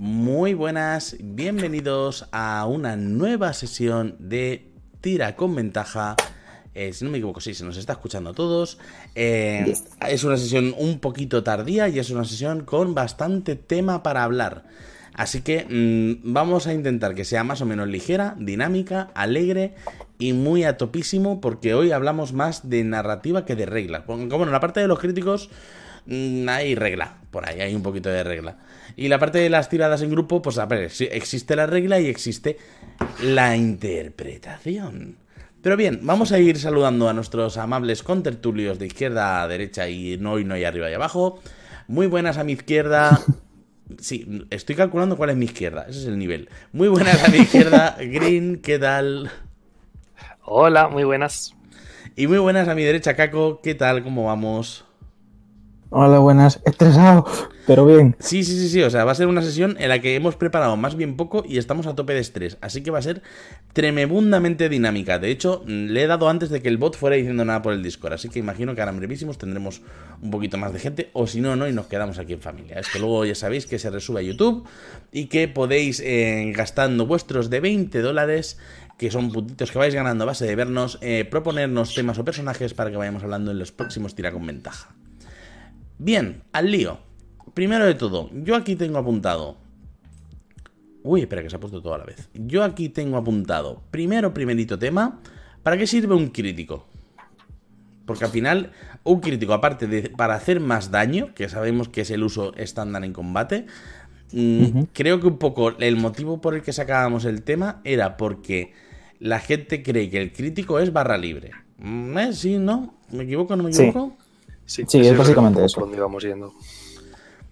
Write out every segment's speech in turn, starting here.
Muy buenas, bienvenidos a una nueva sesión de Tira con Ventaja. Eh, si no me equivoco, sí, se nos está escuchando a todos. Eh, es una sesión un poquito tardía y es una sesión con bastante tema para hablar. Así que mm, vamos a intentar que sea más o menos ligera, dinámica, alegre y muy a topísimo porque hoy hablamos más de narrativa que de regla. Como en la parte de los críticos hay regla, por ahí hay un poquito de regla. Y la parte de las tiradas en grupo, pues a ver, existe la regla y existe la interpretación. Pero bien, vamos a ir saludando a nuestros amables contertulios de izquierda a derecha y no y no y arriba y abajo. Muy buenas a mi izquierda. Sí, estoy calculando cuál es mi izquierda. Ese es el nivel. Muy buenas a mi izquierda. Green, ¿qué tal? Hola, muy buenas. Y muy buenas a mi derecha, Caco. ¿Qué tal? ¿Cómo vamos? Hola, buenas. Estresado, pero bien. Sí, sí, sí, sí. O sea, va a ser una sesión en la que hemos preparado más bien poco y estamos a tope de estrés. Así que va a ser tremebundamente dinámica. De hecho, mm, le he dado antes de que el bot fuera diciendo nada por el Discord. Así que imagino que ahora en brevísimos tendremos un poquito más de gente. O si no, no, y nos quedamos aquí en familia. Es que luego ya sabéis que se resube a YouTube y que podéis, eh, gastando vuestros de 20 dólares, que son puntitos que vais ganando a base de vernos, eh, proponernos temas o personajes para que vayamos hablando en los próximos tira con ventaja. Bien, al lío. Primero de todo, yo aquí tengo apuntado. Uy, espera que se ha puesto todo a la vez. Yo aquí tengo apuntado, primero, primerito tema, ¿para qué sirve un crítico? Porque al final, un crítico, aparte de para hacer más daño, que sabemos que es el uso estándar en combate, mm, creo que un poco el motivo por el que sacábamos el tema era porque la gente cree que el crítico es barra libre. Mm, ¿Eh? ¿Sí? ¿No? ¿Me equivoco? ¿No me equivoco? Sí, es básicamente eso. Por yendo.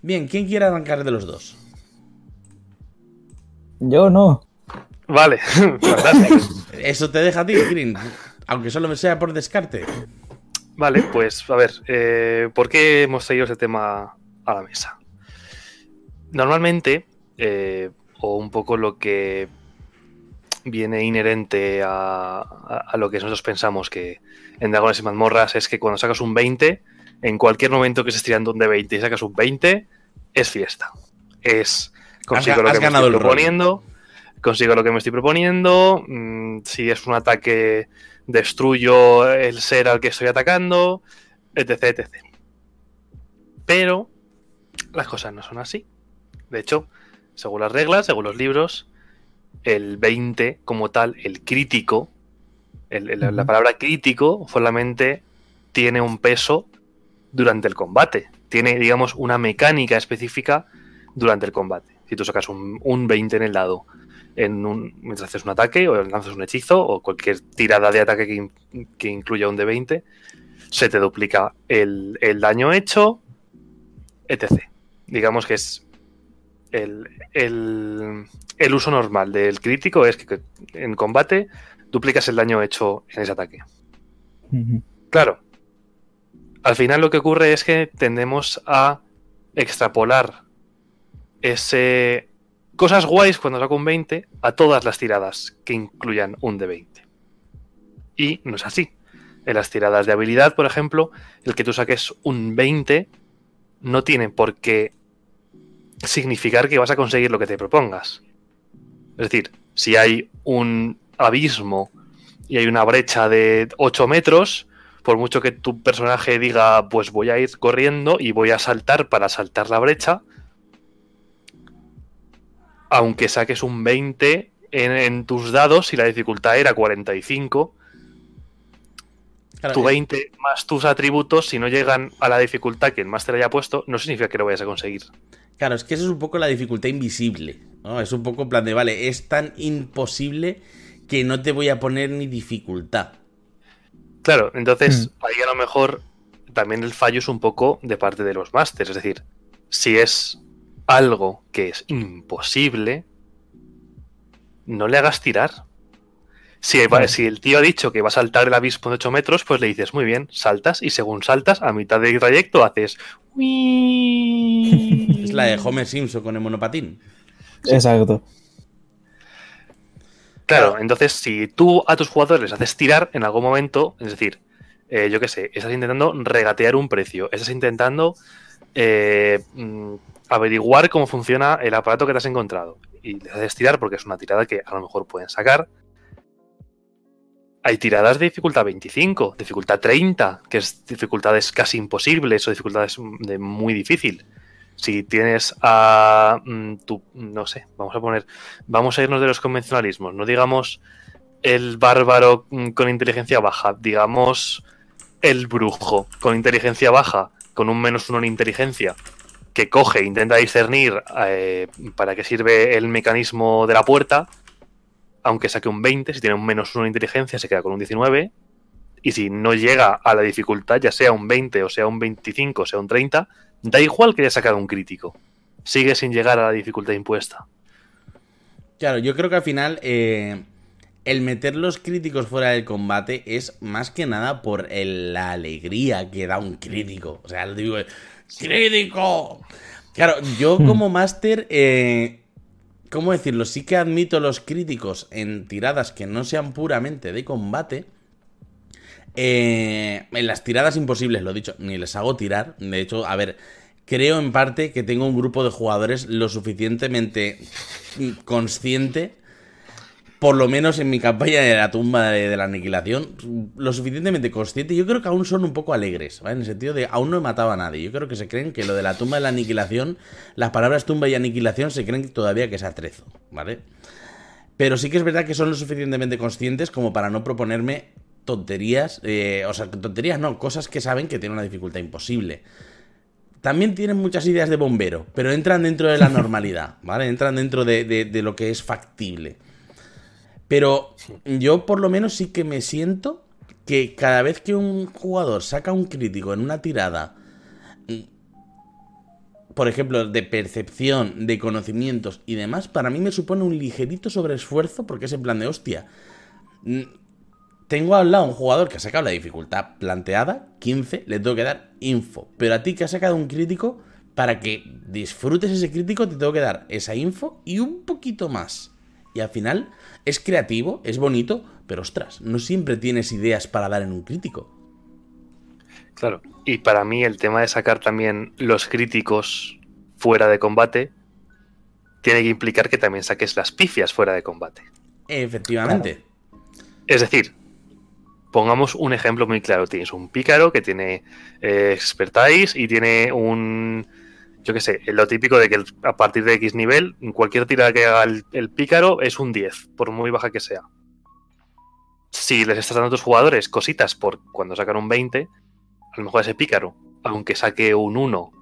Bien, ¿quién quiere arrancar de los dos? Yo no. Vale, fantástico. Eso te deja a ti, Green, aunque solo sea por descarte. Vale, pues a ver, eh, ¿por qué hemos traído ese tema a la mesa? Normalmente, eh, o un poco lo que viene inherente a, a, lo que nosotros pensamos que en Dragones y Mazmorras es que cuando sacas un 20 en cualquier momento que estés tirando un de 20 y sacas un 20, es fiesta. Es consigo lo que me estoy proponiendo, consigo lo que me estoy proponiendo, mm, si es un ataque destruyo el ser al que estoy atacando, etc, etc. Pero las cosas no son así. De hecho, según las reglas, según los libros, el 20 como tal, el crítico, la palabra crítico solamente tiene un peso durante el combate. Tiene, digamos, una mecánica específica durante el combate. Si tú sacas un, 20 en el lado en un, mientras haces un ataque o lanzas un hechizo o cualquier tirada de ataque que, incluya un de 20, se te duplica el, daño hecho, etc. Digamos que es el, el, uso normal del crítico es que en combate duplicas el daño hecho en ese ataque. Claro, al final lo que ocurre es que tendemos a extrapolar ese cosas guays cuando saco un 20 a todas las tiradas que incluyan un de 20. Y no es así. En las tiradas de habilidad, por ejemplo, el que tú saques un 20 no tiene por qué significar que vas a conseguir lo que te propongas. Es decir, si hay un abismo y hay una brecha de 8 metros, por mucho que tu personaje diga, pues voy a ir corriendo y voy a saltar para saltar la brecha, aunque saques un 20 en, tus dados, si la dificultad era 45, tu 20 más tus atributos, si no llegan a la dificultad que el máster haya puesto, no significa que lo vayas a conseguir. Claro, es que eso es un poco la dificultad invisible. ¿no? Es un poco en plan de, vale, es tan imposible que no te voy a poner ni dificultad. Claro, entonces mm. ahí a lo mejor también el fallo es un poco de parte de los másters. Es decir, si es algo que es imposible, no le hagas tirar. Si, si, el tío ha dicho que va a saltar el abismo de 8 metros, pues le dices, muy bien, saltas y según saltas, a mitad del trayecto haces... es la de Homer Simpson con el monopatín. Exacto. Claro, entonces si tú a tus jugadores les haces tirar en algún momento, es decir, eh, yo qué sé, estás intentando regatear un precio, estás intentando eh, mm, averiguar cómo funciona el aparato que te has encontrado. Y le haces tirar porque es una tirada que a lo mejor pueden sacar. Hay tiradas de dificultad 25, dificultad 30, que es dificultades casi imposibles o dificultades de muy difícil. Si tienes a mm, tu, no sé, vamos a poner, vamos a irnos de los convencionalismos, no digamos el bárbaro mm, con inteligencia baja, digamos el brujo con inteligencia baja, con un menos uno en inteligencia, que coge, intenta discernir eh, para qué sirve el mecanismo de la puerta, aunque saque un 20, si tiene un menos uno en inteligencia se queda con un 19, y si no llega a la dificultad, ya sea un 20 o sea un 25 o sea un 30, da igual que haya sacado un crítico, sigue sin llegar a la dificultad impuesta. Claro, yo creo que al final eh, el meter los críticos fuera del combate es más que nada por el- la alegría que da un crítico. O sea, le digo, ¡crítico! Claro, yo como máster, eh, ¿cómo decirlo? Sí que admito los críticos en tiradas que no sean puramente de combate. Eh, en las tiradas imposibles, lo dicho, ni les hago tirar. De hecho, a ver, creo en parte que tengo un grupo de jugadores lo suficientemente consciente, por lo menos en mi campaña de la tumba de, la aniquilación, lo suficientemente consciente. Yo creo que aún son un poco alegres, ¿vale? En el sentido de aún no he matado a nadie. Yo creo que se creen que lo de la tumba de la aniquilación, las palabras tumba y aniquilación se creen todavía que es atrezo, ¿vale? Pero sí que es verdad que son lo suficientemente conscientes como para no proponerme tonterías, eh, o sea, tonterías no, cosas que saben que tienen una dificultad imposible. También tienen muchas ideas de bombero, pero entran dentro de la normalidad, ¿vale? Entran dentro de, de- de lo que es factible. Pero yo por lo menos sí que me siento que cada vez que un jugador saca un crítico en una tirada, mm, por ejemplo, de percepción, de conocimientos y demás, para mí me supone un ligerito sobreesfuerzo porque es en plan de hostia. Tengo al lado un jugador que ha sacado la dificultad planteada, 15, le tengo que dar info. Pero a ti que has sacado un crítico, para que disfrutes ese crítico, te tengo que dar esa info y un poquito más. Y al final es creativo, es bonito, pero ostras, no siempre tienes ideas para dar en un crítico. Claro. Y para mí el tema de sacar también los críticos fuera de combate tiene que implicar que también saques las pifias fuera de combate. Efectivamente. Es decir, pongamos un ejemplo muy claro. Tienes un pícaro que tiene eh, expertise y tiene un... Yo qué sé, lo típico de que a partir de X nivel, cualquier tirada que haga el, el pícaro es un 10, por muy baja que sea. Si les estás dando a tus jugadores cositas por cuando sacan un 20, a lo mejor ese pícaro, aunque saque un 1,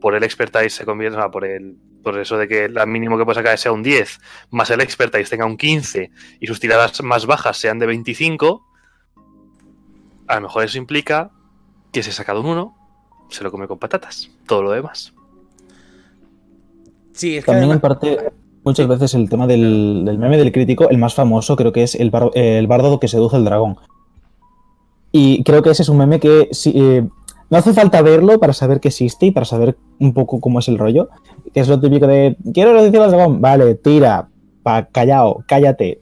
por el expertise se convierte, o sea, por el por eso de que el mínimo que puede sacar sea un 10, más el expertise tenga un 15 y sus tiradas más bajas sean de 25, a lo mejor eso implica que si ha sacado un 1, se lo come con patatas. Todo lo demás. Sí, es que También en parte, muchas veces el tema del, del meme del crítico, el más famoso creo que es el, bar- eh, el bardo que seduce al dragón. Y creo que ese es un meme que eh, no hace falta verlo para saber que existe y para saber un poco cómo es el rollo. Que es lo típico de, quiero seducir al dragón, vale, tira, pa, callao, cállate,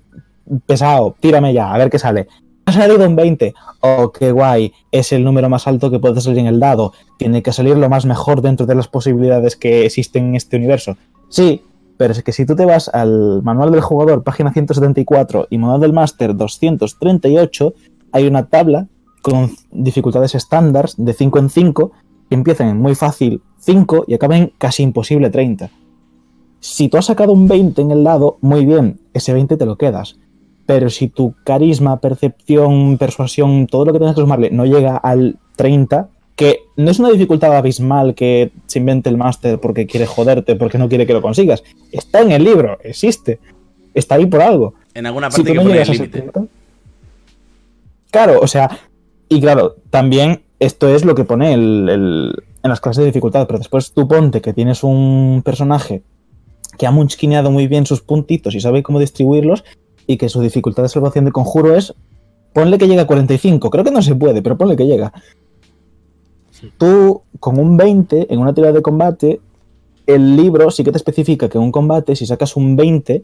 pesado, tírame ya, a ver qué sale. Ha salido un 20, oh, qué guay, es el número más alto que puede salir en el dado, tiene que salir lo más mejor dentro de las posibilidades que existen en este universo. Sí, pero es que si tú te vas al manual del jugador, página 174, y manual del máster 238, hay una tabla con dificultades estándar de 5 en 5 que empiezan en muy fácil 5 y acaban en casi imposible 30. Si tú has sacado un 20 en el lado, muy bien, ese 20 te lo quedas. Pero si tu carisma, percepción, persuasión, todo lo que tengas que sumarle no llega al 30, que no es una dificultad abismal que se invente el máster porque quiere joderte, porque no quiere que lo consigas. Está en el libro, existe. Está ahí por algo. en alguna Si parte tú que no pone el llegas a ese límite. 30. Claro, o sea, y claro, también esto es lo que pone el- el- en las clases de dificultad, pero después tú ponte que tienes un personaje que ha munchkineado muy bien sus puntitos y sabe cómo distribuirlos y que su dificultad de salvación de conjuro es ponle que llega a 45, creo que no se puede, pero ponle que llega. Tú con un 20 en una tirada de combate, el libro sí que te especifica que en un combate si sacas un 20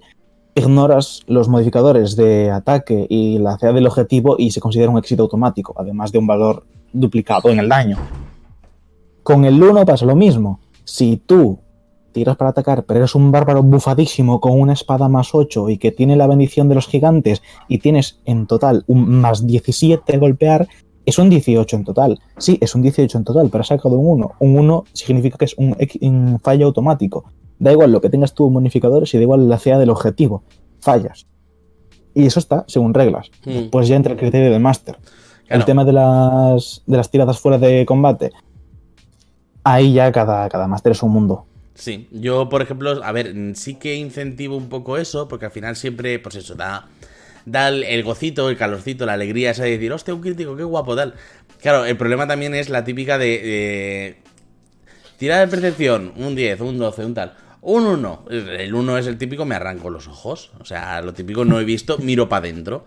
ignoras los modificadores de ataque y la CA del objetivo y se considera un éxito automático, además de un valor duplicado en el daño. Con el 1 pasa lo mismo. Si tú tiras para atacar, pero eres un bárbaro bufadísimo con una espada más 8 y que tiene la bendición de los gigantes y tienes en total un más 17 de golpear, es un 18 en total. Sí, es un 18 en total, pero has sacado un 1. Un 1 significa que es un, un fallo automático. Da igual lo que tengas tú en bonificadores y da igual la CA del objetivo. Fallas. Y eso está según reglas. Pues ya entra el criterio del máster. Claro. El tema de las, de las tiradas fuera de combate. Ahí ya cada, cada máster es un mundo. Sí, yo por ejemplo, a ver, sí que incentivo un poco eso, porque al final siempre, pues eso, da, da el, gocito, el calorcito, la alegría esa de decir, hostia, un crítico, qué guapo, tal. Claro, el problema también es la típica de, de tirada de percepción, un 10, un 12, un tal. Un 1, el 1 es el típico, me arranco los ojos. O sea, lo típico no he visto, miro para adentro.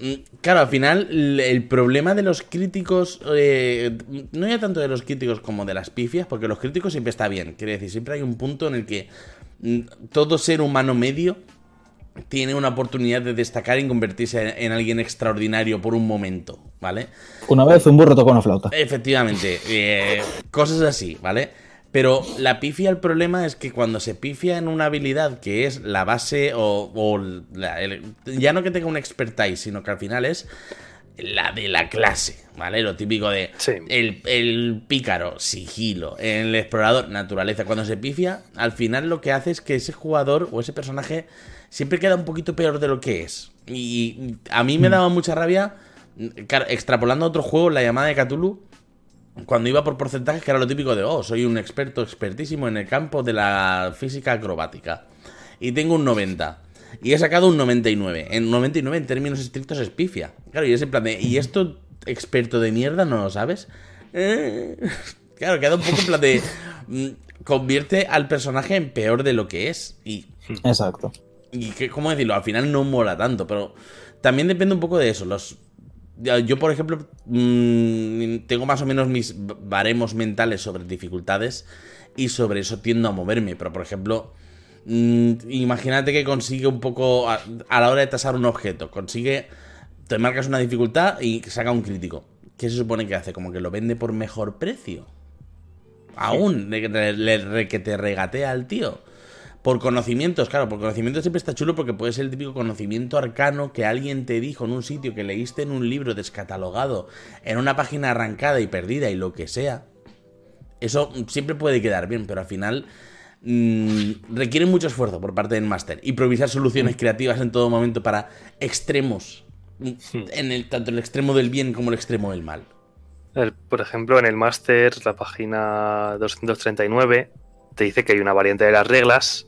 Mm, Claro, al final el problema de los críticos, eh, no ya tanto de los críticos como de las pifias, porque los críticos siempre está bien, quiere decir, siempre hay un punto en el que mm, todo ser humano medio tiene una oportunidad de destacar y convertirse en, en alguien extraordinario por un momento, ¿vale? Una vez un burro tocó una flauta. Efectivamente, eh, cosas así, ¿vale? Pero la pifia, el problema es que cuando se pifia en una habilidad que es la base o, o la- el- ya no que tenga un expertise, sino que al final es la de la clase, ¿vale? Lo típico de Sí. el, el pícaro, sigilo, el explorador, naturaleza. Cuando se pifia, al final lo que hace es que ese jugador o ese personaje siempre queda un poquito peor de lo que es. Y a mí me daba mucha rabia, claro, extrapolando a otro juego, la llamada de Cthulhu, cuando iba por porcentajes, que era lo típico de, oh, soy un experto, expertísimo en el campo de la física acrobática. Y tengo un 90. Y he sacado un 99. En 99 en términos estrictos es pifia. Claro, y es en plan de, ¿y esto experto de mierda no lo sabes? Eh, Claro, queda un poco en plan de... mm, Convierte al personaje en peor de lo que es. Y Exacto. y que, ¿cómo decirlo? Al final no mola tanto, pero también depende un poco de eso. Los, yo, por ejemplo, mm, tengo más o menos mis baremos mentales sobre dificultades y sobre eso tiendo a moverme. Pero, por ejemplo, mm, imagínate que consigue un poco, a, a la hora de tasar un objeto, consigue, te marcas una dificultad y saca un crítico. ¿Qué se supone que hace? Como que lo vende por mejor precio. Aún, le, le- le- que te regatea al tío. Por conocimientos, claro, por conocimientos siempre está chulo porque puede ser el típico conocimiento arcano que alguien te dijo en un sitio que leíste en un libro descatalogado, en una página arrancada y perdida y lo que sea. Eso siempre puede quedar bien, pero al final mm, requiere mucho esfuerzo por parte del máster. Improvisar soluciones creativas en todo momento para extremos. mm, En el, tanto el extremo del bien como el extremo del mal. El- por ejemplo, en el máster, la página 239, te dice que hay una variante de las reglas,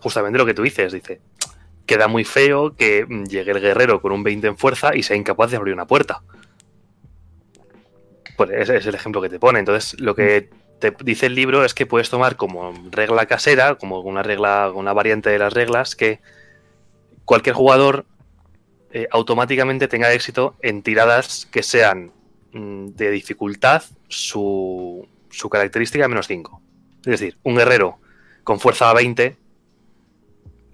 justamente lo que tú dices, dice, queda muy feo que llegue el guerrero con un 20 en fuerza y sea incapaz de abrir una puerta. Pues ese es el ejemplo que te pone. Entonces, lo que te dice el libro es que puedes tomar como regla casera, como una regla, una variante de las reglas, que cualquier jugador eh, automáticamente tenga éxito en tiradas que sean mm, de dificultad su, su característica menos 5. Es decir, un guerrero con fuerza 20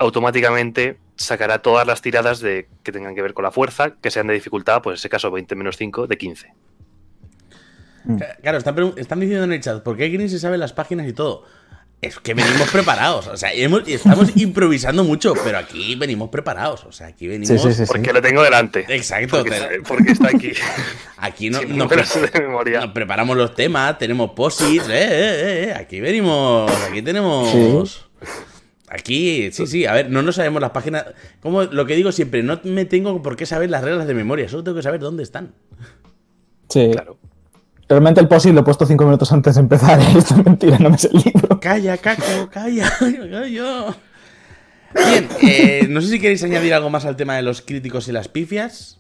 automáticamente sacará todas las tiradas de, que tengan que ver con la fuerza, que sean de dificultad, pues en ese caso 20 menos 5, de 15. Claro, están, están diciendo en el chat, ¿por qué Green se sabe las páginas y todo? Es que venimos preparados, o sea, hemos- estamos improvisando mucho, pero aquí venimos preparados, o sea, aquí venimos... Sí, sí, sí. Porque lo tengo delante. Exacto, Porque, te- porque está aquí. aquí no, pre- de memoria. nos preparamos los temas, tenemos posits, eh, eh, eh, eh, aquí venimos, aquí tenemos... Aquí, sí, sí, a ver, no nos sabemos las páginas. Como lo que digo siempre, no me tengo por qué saber las reglas de memoria, solo tengo que saber dónde están. Sí. Claro. Realmente el post lo he puesto cinco minutos antes de empezar. ¿eh? Esto es mentira, no me sé el libro. Calla, caco, calla, calla. Bien, eh, no sé si queréis añadir algo más al tema de los críticos y las pifias.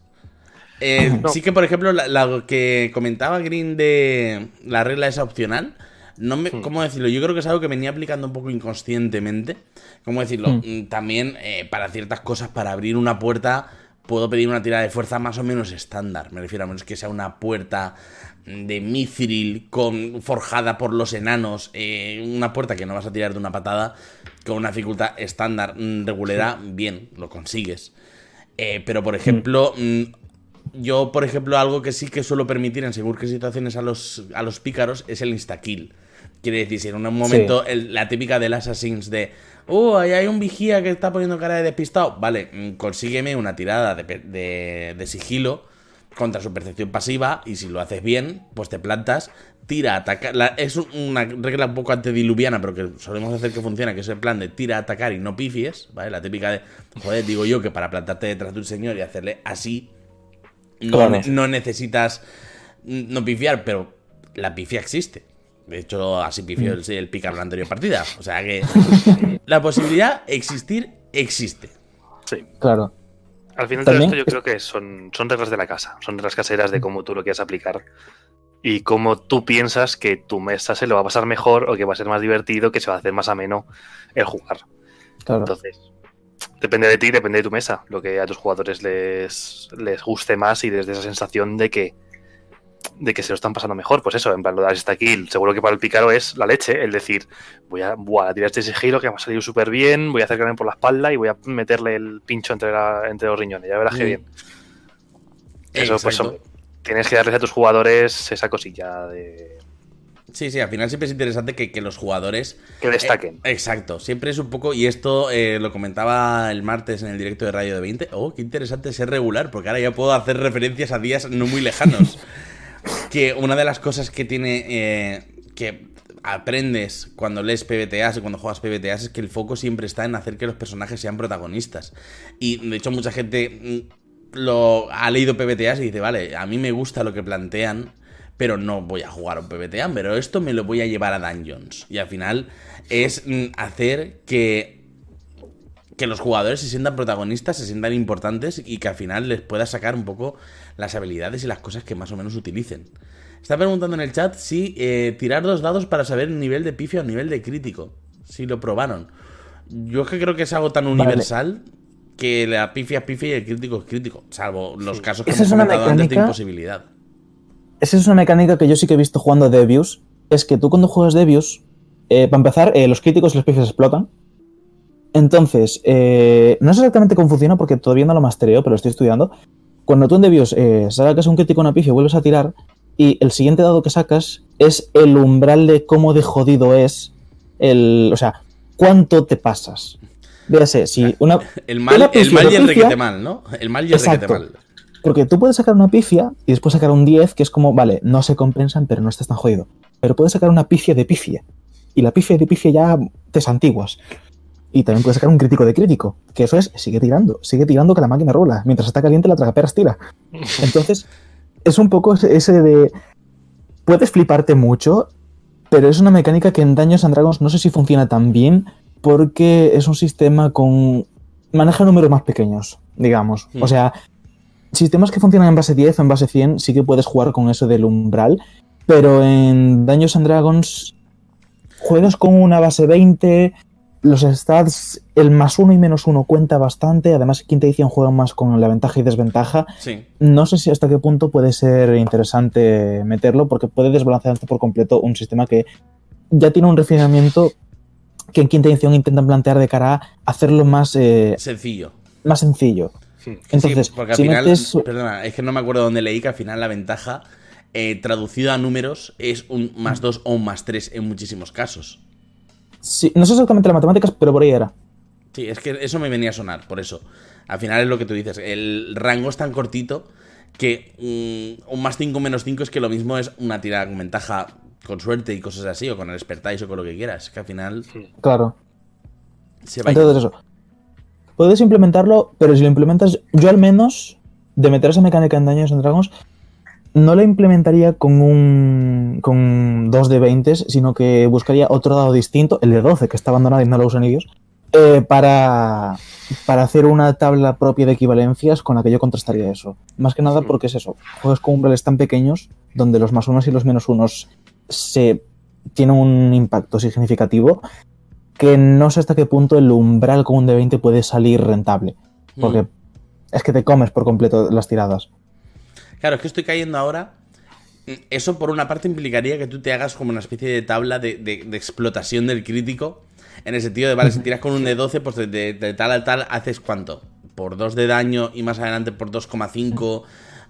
Eh, No. Sí que, por ejemplo, la, la que comentaba Green de la regla esa opcional, no me, ¿cómo decirlo? Yo creo que es algo que venía aplicando un poco inconscientemente. ¿Cómo decirlo? Mm, También eh, para ciertas cosas, para abrir una puerta, puedo pedir una tirada de fuerza más o menos estándar. Me refiero a menos que sea una puerta de mithril con, forjada por los enanos, eh, una puerta que no vas a tirar de una patada, con una dificultad estándar mm, regulera, bien, lo consigues. Eh, pero, por ejemplo, mm, Yo, por ejemplo, algo que sí que suelo permitir en según qué situaciones a los, a los pícaros es el instakill. Quiere decir, si en un momento el- la típica del Assassins de, oh, ahí hay un vigía que está poniendo cara de despistado. Vale, mm, consígueme una tirada de, de- de sigilo contra su percepción pasiva y si lo haces bien, pues te plantas, tira, ataca. la- es una regla un poco antediluviana, pero que solemos hacer que funciona, que es el plan de tira, atacar y no pifies, ¿vale? La típica de, joder, digo yo que para plantarte detrás de un señor y hacerle así, no, no necesitas mm, no pifiar, pero la pifia existe. De hecho, así pifió el, el picar la anterior partida. O sea que la posibilidad existir existe. Sí. Claro. Al final de esto yo creo que son, son reglas de la casa, son reglas caseras de cómo tú lo quieres aplicar y cómo tú piensas que tu mesa se lo va a pasar mejor o que va a ser más divertido, que se va a hacer más ameno el jugar. Claro. Entonces, depende de ti, depende de tu mesa, lo que a tus jugadores les, les guste más y les dé esa sensación de que de que se lo están pasando mejor, pues eso, en plan lo de esta kill, seguro que para el pícaro es la leche, el decir, voy a, buah, tirar este sigilo que me ha salido súper bien, voy a acercarme por la espalda y voy a meterle el pincho entre, la- entre los riñones, ya verás qué Mm. bien. Eso, pues, tienes que darles a tus jugadores esa cosilla de Sí, sí, al final siempre es interesante que, que los jugadores que destaquen. Eh, exacto, siempre es un poco, y esto eh, lo comentaba el martes en el directo de Radio de 20, oh, qué interesante ser regular, porque ahora ya puedo hacer referencias a días no muy lejanos. que una de las cosas que tiene, eh, que aprendes cuando lees PBTAs y cuando juegas PBTAs es que el foco siempre está en hacer que los personajes sean protagonistas. Y de hecho mucha gente mm, lo ha leído PBTAs y dice, vale, a mí me gusta lo que plantean, pero no voy a jugar un PBTA, pero esto me lo voy a llevar a Dungeons. Y al final es mm, hacer que, que los jugadores se sientan protagonistas, se sientan importantes y que al final les pueda sacar un poco las habilidades y las cosas que más o menos utilicen. Está preguntando en el chat si eh, tirar dos dados para saber el nivel de pifia o nivel de crítico. Si lo probaron. Yo es que creo que es algo tan universal que la pifia es pifia y el crítico es crítico. Salvo los casos que Esa hemos es una comentado antes de imposibilidad. Esa es una mecánica que yo sí que he visto jugando a Debius. Es que tú cuando juegas Debius, eh, para empezar, eh, los críticos y los pifias explotan. Entonces, eh, no sé exactamente cómo funciona porque todavía no lo mastereo, pero lo estoy estudiando. Cuando tú en Debius eh, sacas un crítico una pifia y vuelves a tirar, y el siguiente dado que sacas es el umbral de cómo de jodido es el. O sea, cuánto te pasas. Véase, si una. El mal, Una el mal y el requete mal, ¿no? El mal y el requete mal. Porque tú puedes sacar una pifia y después sacar un 10, que es como, vale, no se compensan, pero no estás tan jodido. Pero puedes sacar una pifia de pifia. Y la pifia de pifia ya te santiguas. Y también puedes sacar un crítico de crítico. Que eso es, sigue tirando, sigue tirando que la máquina rula. Mientras está caliente, la tragaperas tira. Entonces, es un poco ese- de. Puedes fliparte mucho, pero es una mecánica que en Daños and Dragons no sé si funciona tan bien, porque es un sistema con. maneja números más pequeños, digamos. O sea, sistemas que funcionan en base 10 o en base 100 sí que puedes jugar con eso del umbral, pero en Daños and Dragons juegas con una base 20, los stats, el más uno y menos uno cuenta bastante, además quinta edición juegan más con la ventaja y desventaja. Sí. No sé si hasta qué punto puede ser interesante meterlo, porque puede desbalancearte por completo un sistema que ya tiene un refinamiento que en quinta edición intentan plantear de cara a hacerlo más, eh, Sencillo. más sencillo. Entonces, sí, porque al si final, metes- perdona, es que no me acuerdo dónde leí que al final la ventaja eh, traducida a números es un más 2 o un más 3 en muchísimos casos. Sí, no sé exactamente las matemáticas, pero por ahí era. Sí, es que eso me venía a sonar, por eso. Al final es lo que tú dices, el rango es tan cortito que mm, un más 5 menos 5 es que lo mismo es una tirada con ventaja con suerte y cosas así, o con el expertise o con lo que quieras, que al final Claro. se va Entonces eso. Puedes implementarlo, pero si lo implementas, yo al menos, de meter esa mecánica en Daños en Dragons, no la implementaría con un con dos de 20, sino que buscaría otro dado distinto, el de 12, que está abandonado y no lo usan ellos, eh, para, para hacer una tabla propia de equivalencias con la que yo contrastaría eso. Más que nada porque es eso, juegos con umbrales tan pequeños, donde los más unos y los menos unos se tienen un impacto significativo, que no sé hasta qué punto el umbral con un de 20 puede salir rentable. Porque Mm. es que te comes por completo las tiradas. Claro, es que estoy cayendo ahora. Eso por una parte implicaría que tú te hagas como una especie de tabla de, de- de explotación del crítico. En el sentido de, vale, si tiras con un de 12, pues de, de- tal a tal haces cuánto. Por 2 de daño y más adelante por 2,5.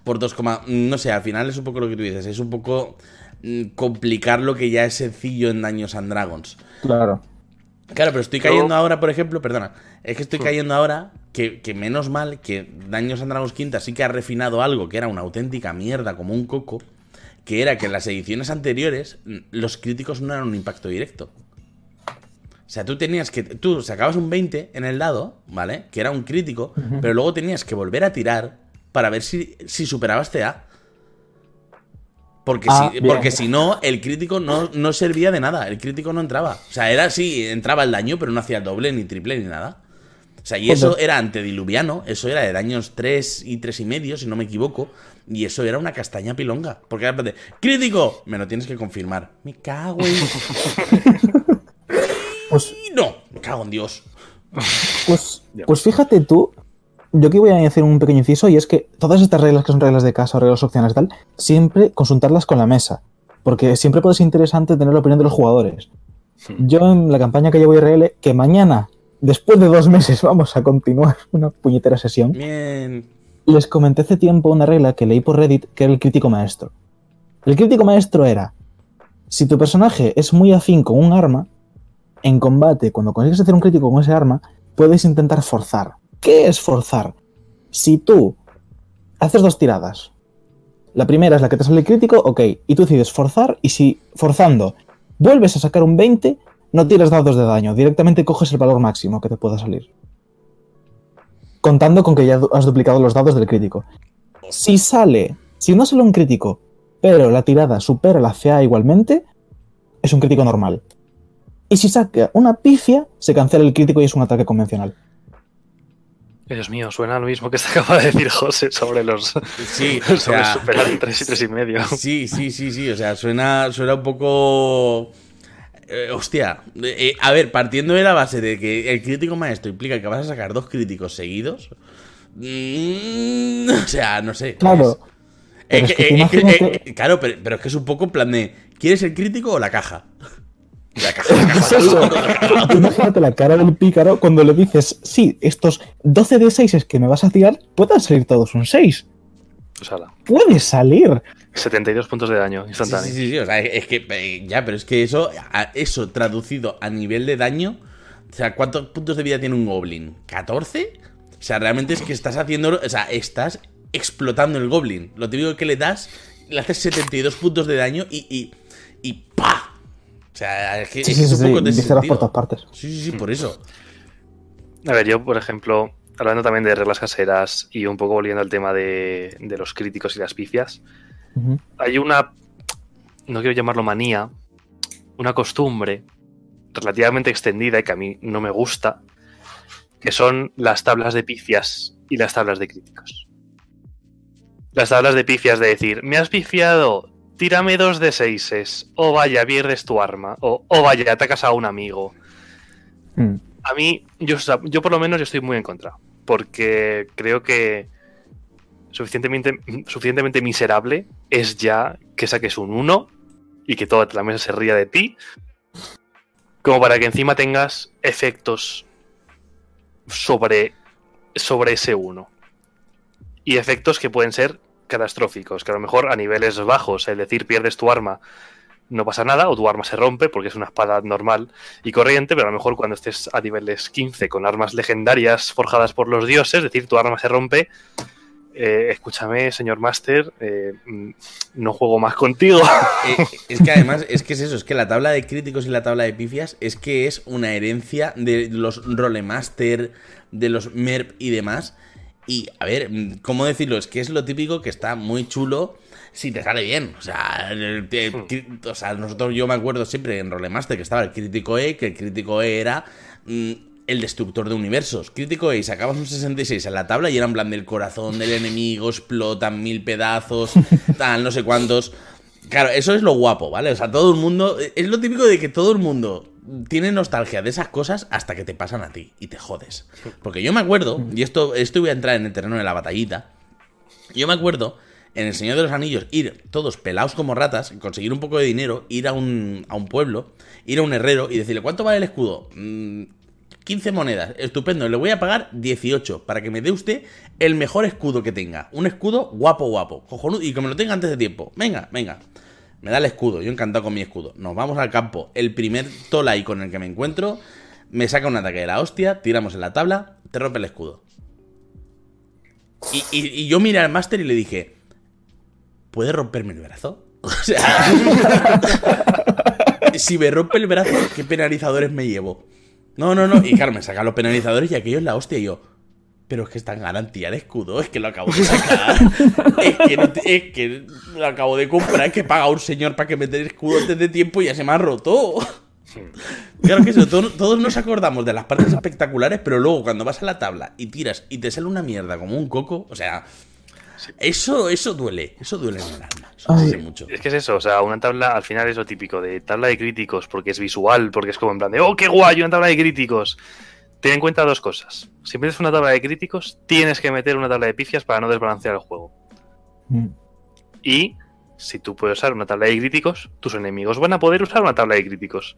por 2, no sé, al final es un poco lo que tú dices, es un poco mm, complicar lo que ya es sencillo en Daños and Dragons. Claro. Claro, pero estoy cayendo ahora, por ejemplo, perdona, es que estoy cayendo ahora que, que menos mal que Daños and Dragons Quinta sí que ha refinado algo que era una auténtica mierda como un coco, que era que en las ediciones anteriores mm, los críticos no eran un impacto directo. O sea, tú tenías que. Tú sacabas un 20 en el dado, ¿vale? Que era un crítico, pero luego tenías que volver a tirar para ver si, si superabas TA. Porque, Ah, si, bien. porque si no, el crítico no, no servía de nada. El crítico no entraba. O sea, era así, entraba el daño, pero no hacía doble, ni triple, ni nada. O sea, y eso era antediluviano, eso era de daños 3 y 3 y medio, si no me equivoco. Y eso era una castaña pilonga. Porque de, ¡crítico! Me lo tienes que confirmar. Me cago en. Pues, Y no, me cago en Dios. pues, pues fíjate tú, yo aquí voy a hacer un pequeño inciso y es que todas estas reglas que son reglas de casa o reglas opcionales y tal, siempre consultarlas con la mesa. Porque siempre puede ser interesante tener la opinión de los jugadores. Yo en la campaña que llevo IRL, que mañana, después de dos meses, vamos a continuar una puñetera sesión, Bien. les comenté hace tiempo una regla que leí por Reddit que era el crítico maestro. El crítico maestro era, si tu personaje es muy afín con un arma, en combate, cuando consigues hacer un crítico con ese arma, puedes intentar forzar. ¿Qué es forzar? Si tú haces dos tiradas, la primera es la que te sale el crítico, ok, y tú decides forzar, y si forzando vuelves a sacar un 20, no tiras dados de daño, directamente coges el valor máximo que te pueda salir. Contando con que ya has duplicado los dados del crítico. Si sale, si no sale un crítico, pero la tirada supera la CA igualmente, es un crítico normal. Y si saca una pifia, se cancela el crítico y es un ataque convencional. Dios mío, suena lo mismo que se acaba de decir José sobre los Sí, o sobre sea, superar el 3 y 3 y medio. Sí, sí, sí, sí. O sea, suena, suena un poco. Eh, hostia. Eh, a ver, partiendo de la base de que el crítico maestro implica que vas a sacar dos críticos seguidos. mm, o sea, no sé. Claro. Es, Pero es es que- eh, es que- eh, claro, pero, pero es que es un poco en plan de. ¿Quieres el crítico o la caja? La caja, la Es caja. Imagínate la cara del pícaro cuando le dices, sí, estos 12 de 6 que me vas a tirar, pueden salir todos un 6. La- Puede salir. 72 puntos de daño instantáneo. sí, sí, sí, o sea, es que eh, ya, pero es que eso, a- eso traducido a nivel de daño, o sea, ¿cuántos puntos de vida tiene un goblin? ¿14? O sea, realmente es que estás haciendo, o sea, estás explotando el goblin. Lo típico que le das, le haces 72 puntos de daño y, y, y ¡pa! O sea, es que Sí, es, sí, un sí. poco de por todas partes. Sí, sí, sí, por eso. A ver, yo, por ejemplo, hablando también de reglas caseras y un poco volviendo al tema de, de los críticos y las pifias, hay una, no quiero llamarlo manía, una costumbre relativamente extendida y que a mí no me gusta, que son las tablas de pifias y las tablas de críticos. Las tablas de pifias de decir, me has pifiado, tírame dos de seises, o vaya, pierdes tu arma, o, o vaya, atacas a un amigo. Mm. A mí, yo, por lo menos estoy muy en contra, porque creo que suficientemente, suficientemente miserable es ya que saques un 1 y que toda la mesa se ría de ti, como para que encima tengas efectos sobre, sobre ese 1. Y efectos que pueden ser catastróficos, que a lo mejor a niveles bajos, es decir, pierdes tu arma, no pasa nada, o tu arma se rompe porque es una espada normal y corriente, pero a lo mejor cuando estés a niveles 15 con armas legendarias forjadas por los dioses, es decir, tu arma se rompe, eh, escúchame, señor Master, eh, mm, no juego más contigo. Eh, es que además, es que es eso, es que la tabla de críticos y la tabla de pifias es que es una herencia de los rolemaster, de los MERP y demás. Y, a ver, mm, ¿cómo decirlo? Es que es lo típico que está muy chulo si te sale bien. O sea, el- o sea, nosotros, yo me acuerdo siempre en Rolemaster que estaba el crítico E, que el crítico E era mm, el destructor de universos. Crítico E, sacabas un 66 en la tabla y era en plan del corazón del enemigo, explotan mil pedazos, tal, no sé cuántos. Claro, eso es lo guapo, ¿vale? O sea, todo el mundo. Es lo típico de que todo el mundo tiene nostalgia de esas cosas hasta que te pasan a ti y te jodes. Porque yo me acuerdo, y esto, esto voy a entrar en el terreno de la batallita. Yo me acuerdo en El Señor de los Anillos ir todos pelados como ratas, conseguir un poco de dinero, ir a un, a un pueblo, ir a un herrero y decirle, ¿cuánto vale el escudo? "Mm, 15 monedas, estupendo, le voy a pagar 18 para que me dé usted el mejor escudo que tenga. Un escudo guapo, guapo, cojonudo, y que me lo tenga antes de tiempo. Venga, venga. Me da el escudo, yo encantado con mi escudo. Nos vamos al campo. El primer Tolai con el que me encuentro me saca un ataque de la hostia, tiramos en la tabla, te rompe el escudo. Y, y- yo miré al máster y le dije, ¿puede romperme el brazo? O sea, si me rompe el brazo, ¿qué penalizadores me llevo? No, no, no. Y claro, me sacan los penalizadores y aquello es la hostia. Y yo, pero es que está en garantía el escudo, es que lo acabo de sacar. es, que no te- es que lo acabo de comprar, es que paga un señor para que me dé el escudo antes de tiempo y ya se me ha roto. Claro que eso, todos, todos nos acordamos de las partes espectaculares, pero luego cuando vas a la tabla y tiras y te sale una mierda como un coco, o sea, eso, eso duele, eso duele en el alma. Eso duele mucho. Es que es eso, o sea, una tabla al final es lo típico de tabla de críticos, porque es visual, porque es como en plan de, oh, qué guay, una tabla de críticos. Ten en cuenta dos cosas. Si metes una tabla de críticos, tienes que meter una tabla de pifias para no desbalancear el juego. Mm. Y si tú puedes usar una tabla de críticos, tus enemigos van a poder usar una tabla de críticos.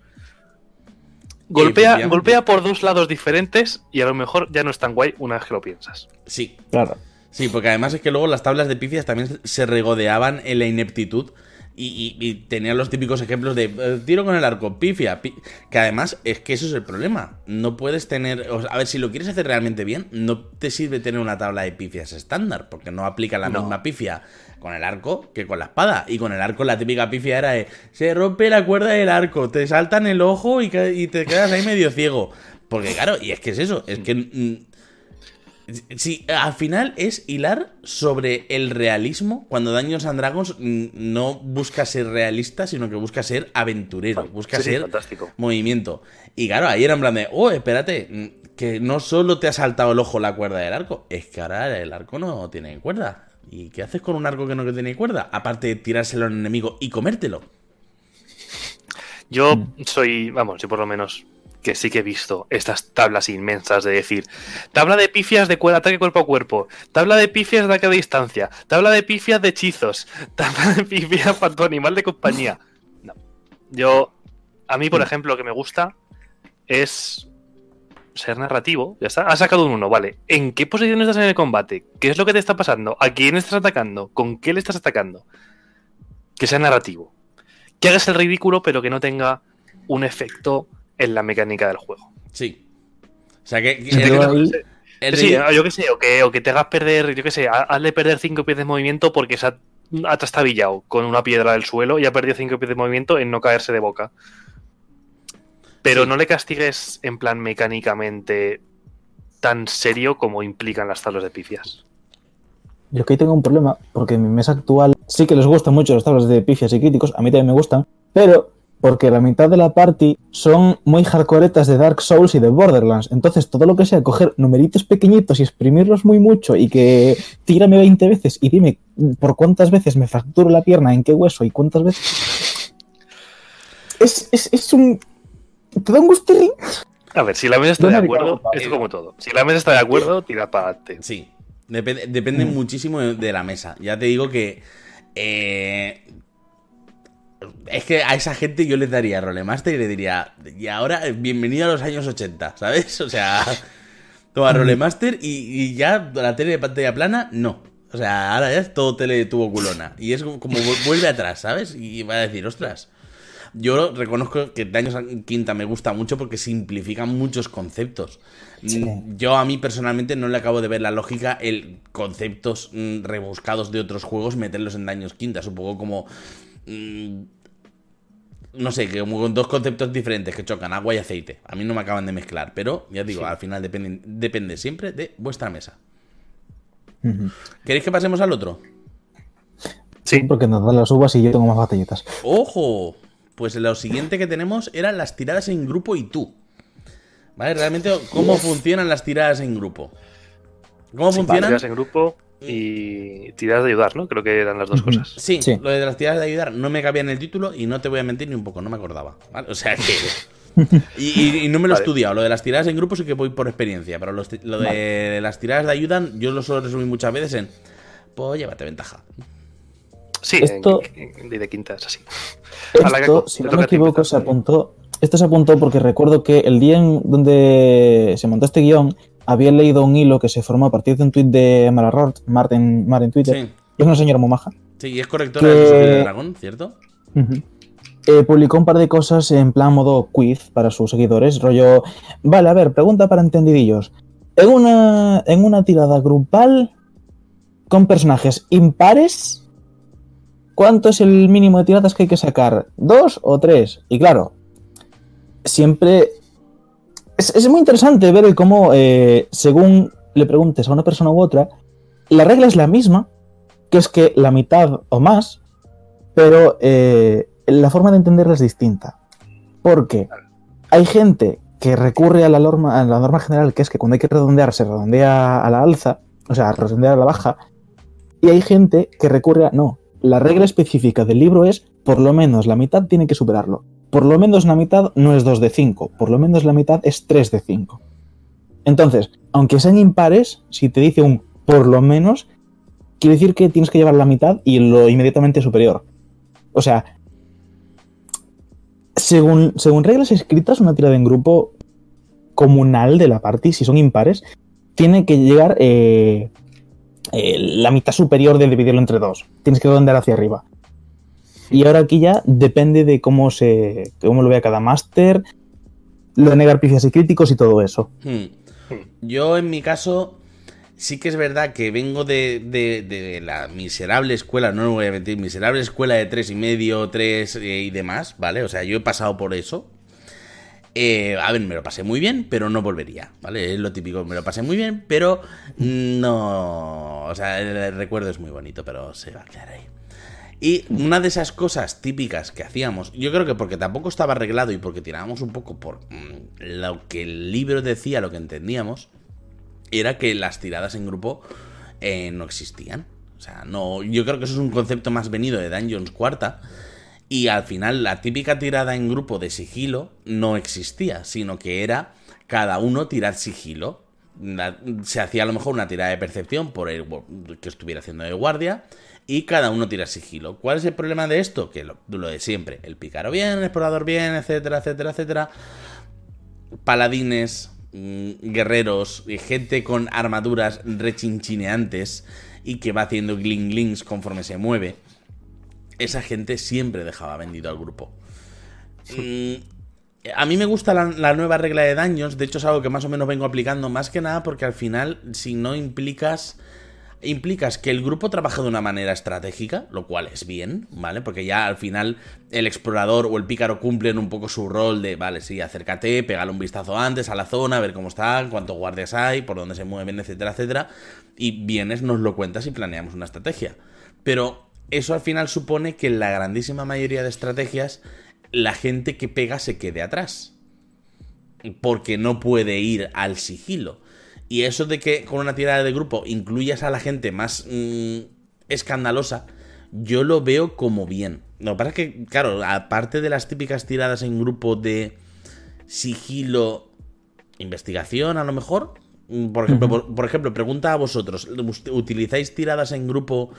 Golpea, golpea por dos lados diferentes y a lo mejor ya no es tan guay una vez que lo piensas. Sí, Claro. Sí, porque además es que luego las tablas de pifias también se regodeaban en la ineptitud y, y- y tenían los típicos ejemplos de eh, tiro con el arco, pifia, pi- que además es que eso es el problema. No puedes tener, o sea, a ver, si lo quieres hacer realmente bien, no te sirve tener una tabla de pifias estándar, porque no aplica la No. misma pifia con el arco que con la espada. Y con el arco la típica pifia era de, se rompe la cuerda del arco, te saltan el ojo y, y te quedas ahí medio ciego. Porque claro, y es que es eso, es que... mm, Sí, al final es hilar sobre el realismo cuando Dungeons and Dragons mm, no busca ser realista, sino que busca ser aventurero, busca Sí, ser fantástico. movimiento. Y claro, ahí era en plan de, oh, espérate, mm, que no solo te ha saltado el ojo la cuerda del arco, es que ahora el arco no tiene cuerda. ¿Y qué haces con un arco que no tiene cuerda? Aparte de tirárselo al enemigo y comértelo. Yo soy, vamos, yo por lo menos que sí que he visto estas tablas inmensas de decir tabla de pifias de ataque cuerpo a cuerpo, tabla de pifias de ataque a distancia, tabla de pifias de hechizos, tabla de pifias para tu animal de compañía. No. Yo, a mí, por ejemplo, lo que me gusta es ser narrativo. Ya está, has sacado un uno, vale. ¿En qué posición estás en el combate? ¿Qué es lo que te está pasando? ¿A quién estás atacando? ¿Con qué le estás atacando? Que sea narrativo que hagas el ridículo, pero que no tenga un efecto en la mecánica del juego. Sí. O sea que... que- Sí, el- yo ahí- el- Sí, yo qué sé, o que, o que te hagas perder, yo qué sé, ha- hazle perder cinco pies de movimiento porque se ha, trastabillado con una piedra del suelo y ha perdido cinco pies de movimiento en no caerse de boca. Pero Sí. no le castigues en plan mecánicamente tan serio como implican las tablas de pifias. Yo aquí tengo un problema, porque en mi mesa actual sí que les gustan mucho las tablas de pifias y críticos, a mí también me gustan, pero porque la mitad de la party son muy hardcoretas de Dark Souls y de Borderlands. Entonces, todo lo que sea coger numeritos pequeñitos y exprimirlos muy mucho y que tírame 20 veces y dime por cuántas veces me fracturo la pierna, en qué hueso y cuántas veces. Es, es, es un. ¿Te da un gustirrín? A ver, si la mesa está de acuerdo, esto como todo. Si la mesa está de acuerdo, tira para adelante. Sí, depende, depende Mm. muchísimo de, de la mesa. Ya te digo que... eh, es que a esa gente yo les daría Rolemaster y le diría, y ahora eh, bienvenido a los años 80, ¿sabes? O sea, toma. Rolemaster y, y ya la tele de pantalla plana, no. O sea, ahora ya es todo tele de tubo culona. Y es como como vu- vuelve atrás, ¿sabes? Y va a decir, ostras. Yo reconozco que Daños Quinta me gusta mucho porque simplifican muchos conceptos. Sí. Mm, Yo a mí personalmente no le acabo de ver la lógica el conceptos mm, rebuscados de otros juegos meterlos en Daños Quinta. Supongo como... mm, no sé, que como con dos conceptos diferentes que chocan, agua y aceite. A mí no me acaban de mezclar, pero ya digo, Sí. al final depende, depende siempre de vuestra mesa. ¿Queréis que pasemos al otro? Sí, Porque nos dan las uvas y yo tengo más batallitas. ¡Ojo! Pues lo siguiente que tenemos eran las tiradas en grupo y tú. ¿Vale? Realmente, ¿cómo funcionan las tiradas en grupo? ¿Cómo funcionan? tiras en grupo y tiras de ayudar, ¿no? Creo que eran las dos cosas. Sí, Sí. lo de las tiradas de ayudar no me cabía en el título y no te voy a mentir ni un poco, no me acordaba. ¿vale? O sea que. Y, y- y no me lo he Vale. estudiado. Lo de las tiradas en grupo sí que voy por experiencia, pero los lo de las tiradas de ayuda yo lo suelo resumir muchas veces en. Pues llévate ventaja. Sí, Esto- en, en- de quinta es así. A la que Esto, si no me equivoco, se apuntó esto se apuntó porque recuerdo que el día en donde se montó este guion, había leído un hilo que se formó a partir de un tuit de Mara Rort, Martin, Mar en Twitter. Sí. Es una señora muy maja. Sí, y es correctora Que- de Dragón, ¿cierto? Eh, publicó un par de cosas en plan modo quiz para sus seguidores, rollo, vale, a ver, pregunta para entendidillos. En una, en una tirada grupal con personajes impares, ¿cuánto es el mínimo de tiradas que hay que sacar? ¿Dos o tres? Y claro, siempre... Es, muy interesante ver cómo, eh, según le preguntes a una persona u otra, la regla es la misma, que es que la mitad o más, pero eh, la forma de entenderla es distinta. Porque hay gente que recurre a la, norma, a la norma general, que es que cuando hay que redondear se redondea a la alza, o sea, redondea a la baja, y hay gente que recurre a, no, la regla específica del libro es, por lo menos la mitad tiene que superarlo. Por lo menos la mitad no es 2 de 5, por lo menos la mitad es 3 de 5. Entonces, aunque sean impares, si te dice un por lo menos, quiere decir que tienes que llevar la mitad y lo inmediatamente superior. O sea, según, según reglas escritas, una tirada en grupo comunal de la party, si son impares, tiene que llegar eh, eh, la mitad superior de dividirlo entre dos. Tienes que redondear hacia arriba. Y ahora aquí ya depende de cómo se cómo lo vea cada máster, lo de negar picias y críticos y todo eso. Hmm. Yo, en mi caso, sí que es verdad que vengo de, de- de la miserable escuela, no me voy a mentir, miserable escuela de tres y medio, tres eh, y demás, ¿vale? O sea, yo he pasado por eso. Eh, a ver, me lo pasé muy bien, pero no volvería, ¿vale? Es lo típico, me lo pasé muy bien, pero no... O sea, el recuerdo es muy bonito, pero se va a quedar ahí. Y una de esas cosas típicas que hacíamos, yo creo que porque tampoco estaba arreglado y porque tirábamos un poco por mm, lo que el libro decía, lo que entendíamos, era que las tiradas en grupo eh, no existían. O sea, no, yo creo que eso es un concepto más venido de Dungeons cuarta. Y al final la típica tirada en grupo de sigilo no existía, sino que era cada uno tirar sigilo. Se hacía a lo mejor una tirada de percepción por el que estuviera haciendo de guardia y cada uno tira sigilo. ¿Cuál es el problema de esto? Que lo, lo de siempre, el pícaro bien, el explorador bien, etcétera, etcétera, etcétera. Paladines, mm, guerreros, y gente con armaduras rechinchineantes y que va haciendo gling glings conforme se mueve. Esa gente siempre dejaba vendido al grupo. Mm, a mí me gusta la, la nueva regla de daños, de hecho es algo que más o menos vengo aplicando más que nada porque al final si no implicas implicas que el grupo trabaja de una manera estratégica, lo cual es bien, ¿vale? Porque ya al final el explorador o el pícaro cumplen un poco su rol de, vale, sí, acércate, pégale un vistazo antes a la zona, a ver cómo está, cuántos guardias hay, por dónde se mueven, etcétera, etcétera, y vienes, nos lo cuentas y planeamos una estrategia. Pero eso al final supone que en la grandísima mayoría de estrategias la gente que pega se quede atrás. Porque no puede ir al sigilo. Y eso de que con una tirada de grupo incluyas a la gente más mm, escandalosa, yo lo veo como bien. Lo que pasa es que, claro, aparte de las típicas tiradas en grupo de sigilo, investigación a lo mejor. mm, Por ejemplo, por, por ejemplo, pregunta a vosotros, ¿utilizáis tiradas en grupo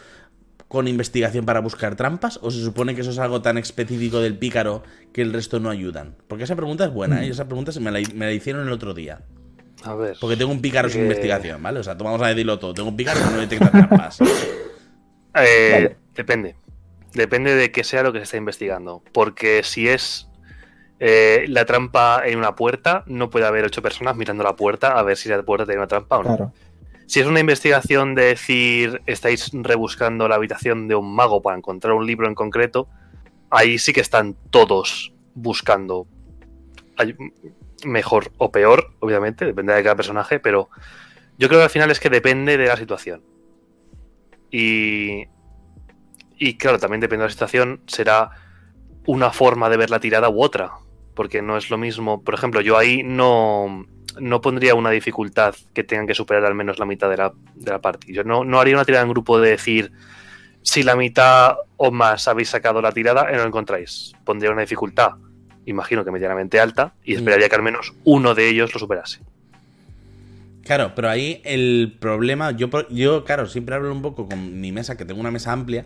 con investigación para buscar trampas? ¿O se supone que eso es algo tan específico del pícaro que el resto no ayudan? Porque esa pregunta es buena, ¿eh? Esa pregunta se me la, me la hicieron el otro día. A ver. Porque tengo un pícaro sin Eh. investigación, ¿vale? O sea, vamos a decirlo todo. Tengo un pícaro que no detecta trampas. Eh, Vale. Depende. Depende de qué sea lo que se está investigando. Porque si es eh, la trampa en una puerta, no puede haber ocho personas mirando la puerta a ver si la puerta tiene una trampa o no. Claro. Si es una investigación de decir estáis rebuscando la habitación de un mago para encontrar un libro en concreto, ahí sí que están todos buscando. Hay- mejor o peor, obviamente, depende de cada personaje, pero yo creo que al final es que depende de la situación. Y, y claro, también depende de la situación, será una forma de ver la tirada u otra. Porque no es lo mismo. Por ejemplo, yo ahí no, no pondría una dificultad que tengan que superar al menos la mitad de la, de la. Yo no, no haría una tirada en grupo de decir si la mitad o más habéis sacado la tirada no lo encontráis. Pondría una dificultad, imagino que medianamente alta, y esperaría que al menos uno de ellos lo superase. Claro, pero ahí el problema, yo, yo claro, siempre hablo un poco con mi mesa, que tengo una mesa amplia,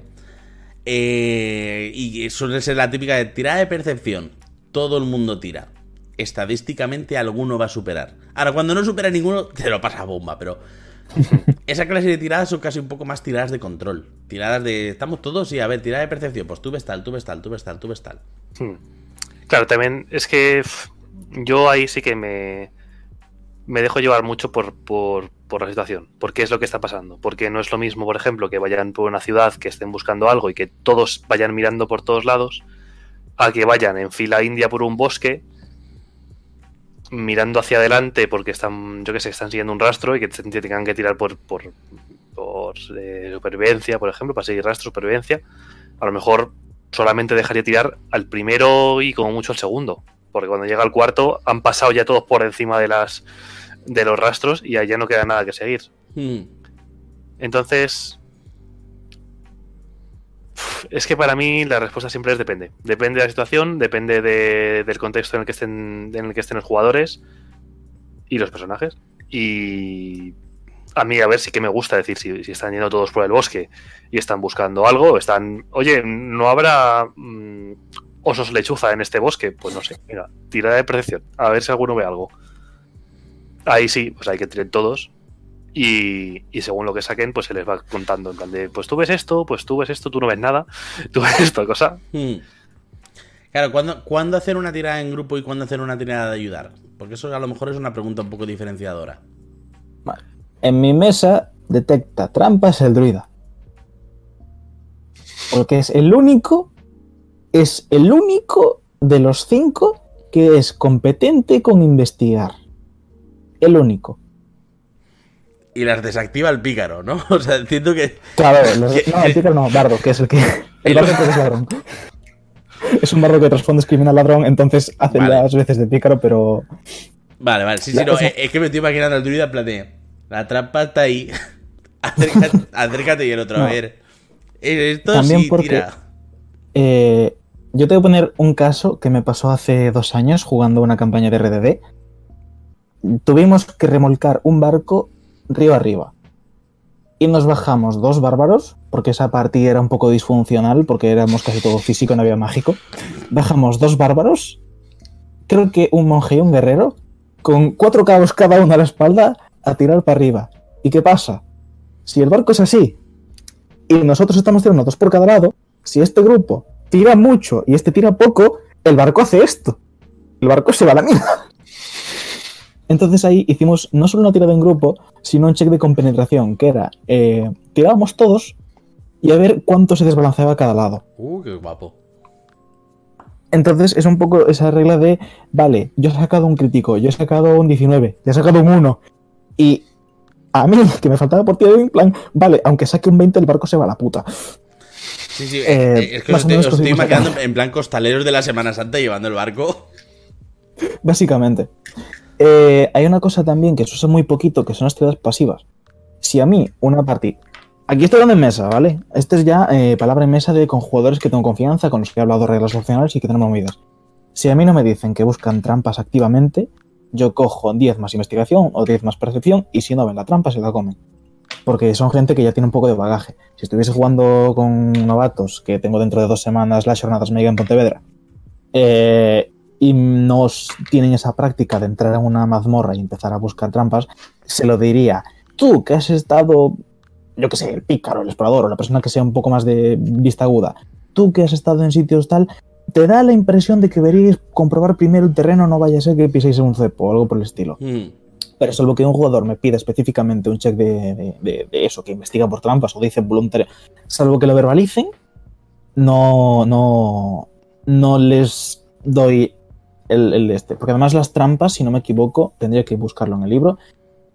eh, y suele ser la típica de tirada de percepción. todo el mundo tira, estadísticamente alguno va a superar. Ahora, cuando no supera ninguno, te lo pasa bomba, pero esa clase de tiradas son casi un poco más tiradas de control. Tiradas de, estamos todos y a ver, tirada de percepción, pues tú ves tal, tú ves tal, tú ves tal, tú ves tal. Hmm. Claro, también es que yo ahí sí que me, me dejo llevar mucho por, por, por, la situación, por qué es lo que está pasando. Porque no es lo mismo, por ejemplo, que vayan por una ciudad, que estén buscando algo y que todos vayan mirando por todos lados, a que vayan en fila india por un bosque mirando hacia adelante porque están, yo que sé, están siguiendo un rastro y que tengan que tirar por, por, por eh, supervivencia, por ejemplo, para seguir rastro, supervivencia, a lo mejor solamente dejaría tirar al primero y como mucho al segundo. Porque cuando llega al cuarto han pasado ya todos por encima de las de los rastros y ya no queda nada que seguir. Hmm. Entonces, es que para mí la respuesta siempre es depende. Depende de la situación, depende de, del contexto en el que estén, en el que estén los jugadores y los personajes. Y a mí a ver sí que me gusta decir si, si, están yendo todos por el bosque y están buscando algo, están, oye, no habrá mmm, osos lechuza en este bosque, pues no sé, mira, tirada de percepción, a ver si alguno ve algo. Ahí sí, pues hay que tirar todos y, y, según lo que saquen, pues se les va contando en plan de, pues tú ves esto, pues tú ves esto, tú no ves nada, tú ves esta cosa. Hmm. Claro, ¿cuándo, ¿cuándo hacer una tirada en grupo y cuándo hacer una tirada de ayudar? Porque eso a lo mejor es una pregunta un poco diferenciadora. Vale. En mi mesa detecta trampas el druida. Porque es el único. Es el único de los cinco que es competente con investigar. El único. Y las desactiva el pícaro, ¿no? O sea, entiendo que. Claro, los, no, el pícaro no, Bardo, que es el que. El bardo que es ladrón. Es un bardo que responde criminal ladrón, entonces hace vale. las veces de pícaro, pero. Vale, vale, sí, sí, no, es que me estoy imaginando al druida en plan de. La trampa está ahí. acércate, acércate, y el otro, no. a ver. Esto También sí porque, tira. Eh, yo tengo que poner un caso que me pasó hace dos años jugando una campaña de RDD. Tuvimos que remolcar un barco río arriba. Y nos bajamos dos bárbaros, porque esa partida era un poco disfuncional, porque éramos casi todo físico, no había mágico. Bajamos dos bárbaros, creo que un monje y un guerrero, con cuatro cabos cada uno a la espalda, a tirar para arriba. ¿Y qué pasa? Si el barco es así y nosotros estamos tirando dos por cada lado, si este grupo tira mucho y este tira poco, el barco hace esto. El barco se va a la mierda. Entonces ahí hicimos no solo una tirada en grupo, sino un check de compenetración, que era eh, tirábamos todos y a ver cuánto se desbalanceaba cada lado. Uh, qué guapo. Entonces es un poco esa regla de, vale, yo he sacado un crítico, yo he sacado un 19, yo he sacado un 1, y a mí, que me faltaba por tirar en plan, vale, aunque saque un 20, el barco se va a la puta. Sí, sí, eh, es que os, os estoy imaginando en plan costaleros de la Semana Santa llevando el barco. Básicamente. Eh, hay una cosa también que se usa muy poquito, que son las tiradas pasivas. Si a mí, una partida. Aquí estoy hablando en mesa, ¿vale? Este es ya eh, palabra en mesa de con jugadores que tengo confianza, con los que he hablado de reglas opcionales y que tenemos movidas. Si a mí no me dicen que buscan trampas activamente, yo cojo 10 más investigación o 10 más percepción y si no ven la trampa se la comen. Porque son gente que ya tiene un poco de bagaje. Si estuviese jugando con novatos que tengo dentro de dos semanas las jornadas mega en Pontevedra eh, y no tienen esa práctica de entrar en una mazmorra y empezar a buscar trampas, se lo diría. Tú que has estado, yo que sé, el pícaro, el explorador o la persona que sea un poco más de vista aguda, tú que has estado en sitios tal, te da la impresión de que deberíais comprobar primero el terreno, no vaya a ser que piséis en un cepo o algo por el estilo. Mm. Pero salvo que un jugador me pida específicamente un check de, de, de, de eso, que investiga por trampas o dice voluntario, salvo que lo verbalicen, no, no, no les doy el, el este. Porque además las trampas, si no me equivoco, tendría que buscarlo en el libro,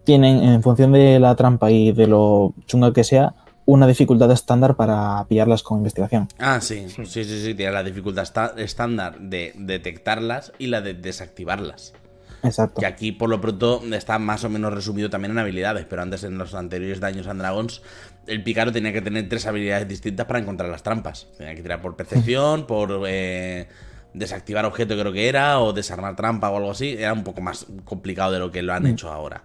tienen, en función de la trampa y de lo chunga que sea, una dificultad estándar para pillarlas con investigación. Ah, sí, sí, sí, sí, tiene la dificultad estándar de detectarlas y la de desactivarlas. Exacto. Que aquí, por lo pronto, está más o menos resumido también en habilidades, pero antes en los anteriores Daños and Dragons, el pícaro tenía que tener tres habilidades distintas para encontrar las trampas. Tenía que tirar por percepción, por eh, desactivar objeto, creo que era, o desarmar trampa o algo así. Era un poco más complicado de lo que lo han mm. hecho ahora.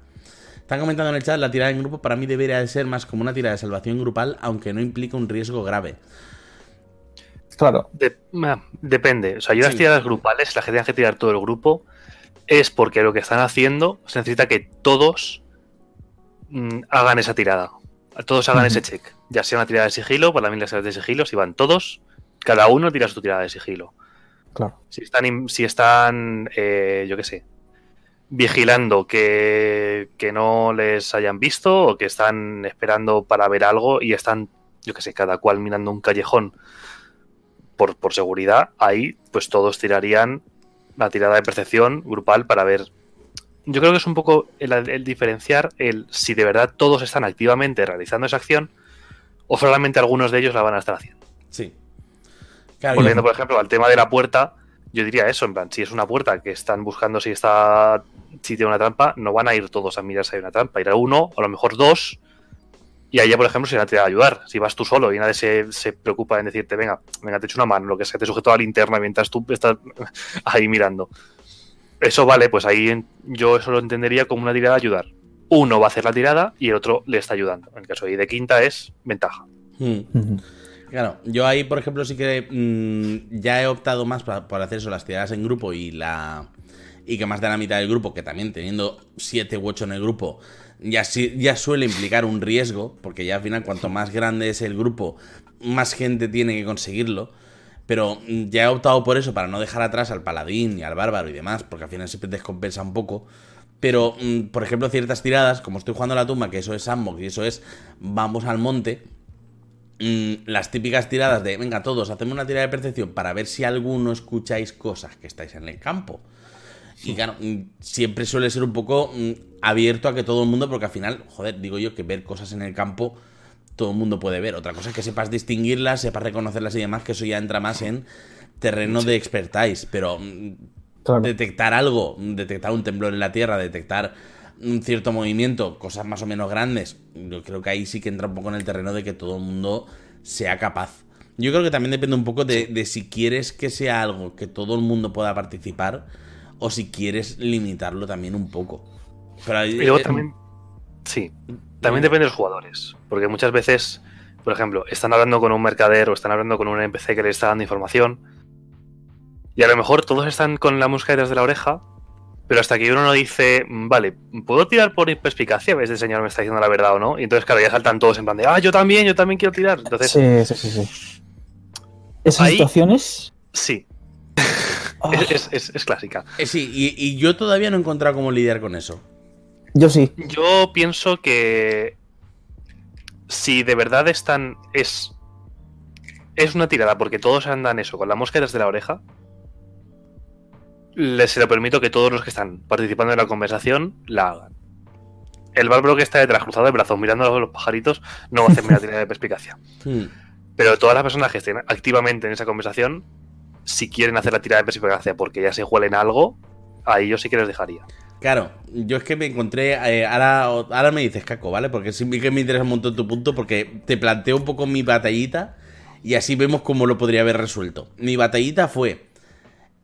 Están comentando en el chat, la tirada en grupo para mí debería de ser más como una tirada de salvación grupal, aunque no implica un riesgo grave. Claro. De- depende. O sea, yo las Sí. tiradas grupales, las que tengan que tirar todo el grupo, es porque lo que están haciendo se necesita que todos mm, hagan esa tirada. Todos hagan ese check. Ya sea una tirada de sigilo, para mí las tiradas de sigilo, si van todos, cada uno tira su tirada de sigilo. Claro. Si están, si están eh, yo qué sé, vigilando que, que no les hayan visto o que están esperando para ver algo y están, yo qué sé, cada cual mirando un callejón por, por seguridad, ahí pues todos tirarían la tirada de percepción grupal para ver. Yo creo que es un poco el, el diferenciar el si de verdad todos están activamente realizando esa acción o solamente algunos de ellos la van a estar haciendo. Sí. Claro, Volviendo, por ejemplo, al tema de la puerta, yo diría eso, en plan, si es una puerta que están buscando si está si tiene una trampa, no van a ir todos a mirar si hay una trampa, irá uno, a lo mejor dos, y allá, por ejemplo, se van a tirar a ayudar. Si vas tú solo y nadie se, se preocupa en decirte, venga, venga, te echo una mano, lo que sea, te sujeto a la linterna mientras tú estás ahí mirando. Eso vale, pues ahí yo eso lo entendería como una tirada de ayudar. Uno va a hacer la tirada y el otro le está ayudando. En el caso de, de quinta es ventaja. Hmm. Claro, yo ahí, por ejemplo, sí que mm, ya he optado más por hacer eso, las tiradas en grupo y la y que más de la mitad del grupo, que también teniendo 7 u 8 en el grupo, ya, sí- ya suele implicar un riesgo, porque ya al final cuanto más grande es el grupo, más gente tiene que conseguirlo. Pero mm, ya he optado por eso, para no dejar atrás al paladín y al bárbaro y demás, porque al final siempre descompensa un poco. Pero, mm, por ejemplo, ciertas tiradas, como estoy jugando a la tumba, que eso es sandbox y eso es vamos al monte, las típicas tiradas de, venga, todos, hacemos una tirada de percepción para ver si alguno escucháis cosas que estáis en el campo. Y claro, mm, siempre suele ser un poco mm, abierto a que todo el mundo, porque al final, joder, digo yo que ver cosas en el campo todo el mundo puede ver. Otra cosa es que sepas distinguirlas, sepas reconocerlas y demás, que eso ya entra más en terreno de expertise. Pero mm, Claro. detectar algo, detectar un temblor en la tierra, detectar un cierto movimiento, cosas más o menos grandes, yo creo que ahí sí que entra un poco en el terreno de que todo el mundo sea capaz. Yo creo que también depende un poco de, de si quieres que sea algo que todo el mundo pueda participar o si quieres limitarlo también un poco. Pero Y luego eh, también. Sí. También depende de los jugadores. Porque muchas veces, por ejemplo, están hablando con un mercader o están hablando con un NPC que le está dando información. Y a lo mejor todos están con la música detrás de la oreja. Pero hasta que uno no dice, "Mm, vale, ¿puedo tirar por perspicacia? ¿Ves? Este señor me está diciendo la verdad o no. Y entonces, claro, ya saltan todos en plan de, ah, yo también, yo también quiero tirar. Entonces, Sí, sí, sí, sí. Esas Ahí- situaciones. sí, es, es- es- es clásica. eh, sí, y, y yo todavía no he encontrado cómo lidiar con eso. Yo sí. Yo pienso que si de verdad están es es una tirada porque todos andan eso con la mosca desde la oreja, les se lo permito que todos los que están participando en la conversación la hagan. El bárbaro que está detrás, cruzado de brazos, mirando a los pajaritos, no va a hacer tirada de perspicacia. Hmm. Pero todas las personas que estén activamente en esa conversación, si quieren hacer la tirada de perspicacia porque ya se huelen algo, ahí yo sí que les dejaría. Claro, yo es que me encontré. eh, ahora, ahora me dices caco, ¿vale? Porque sí que me interesa un montón tu punto, porque te planteo un poco mi batallita y así vemos cómo lo podría haber resuelto. Mi batallita fue.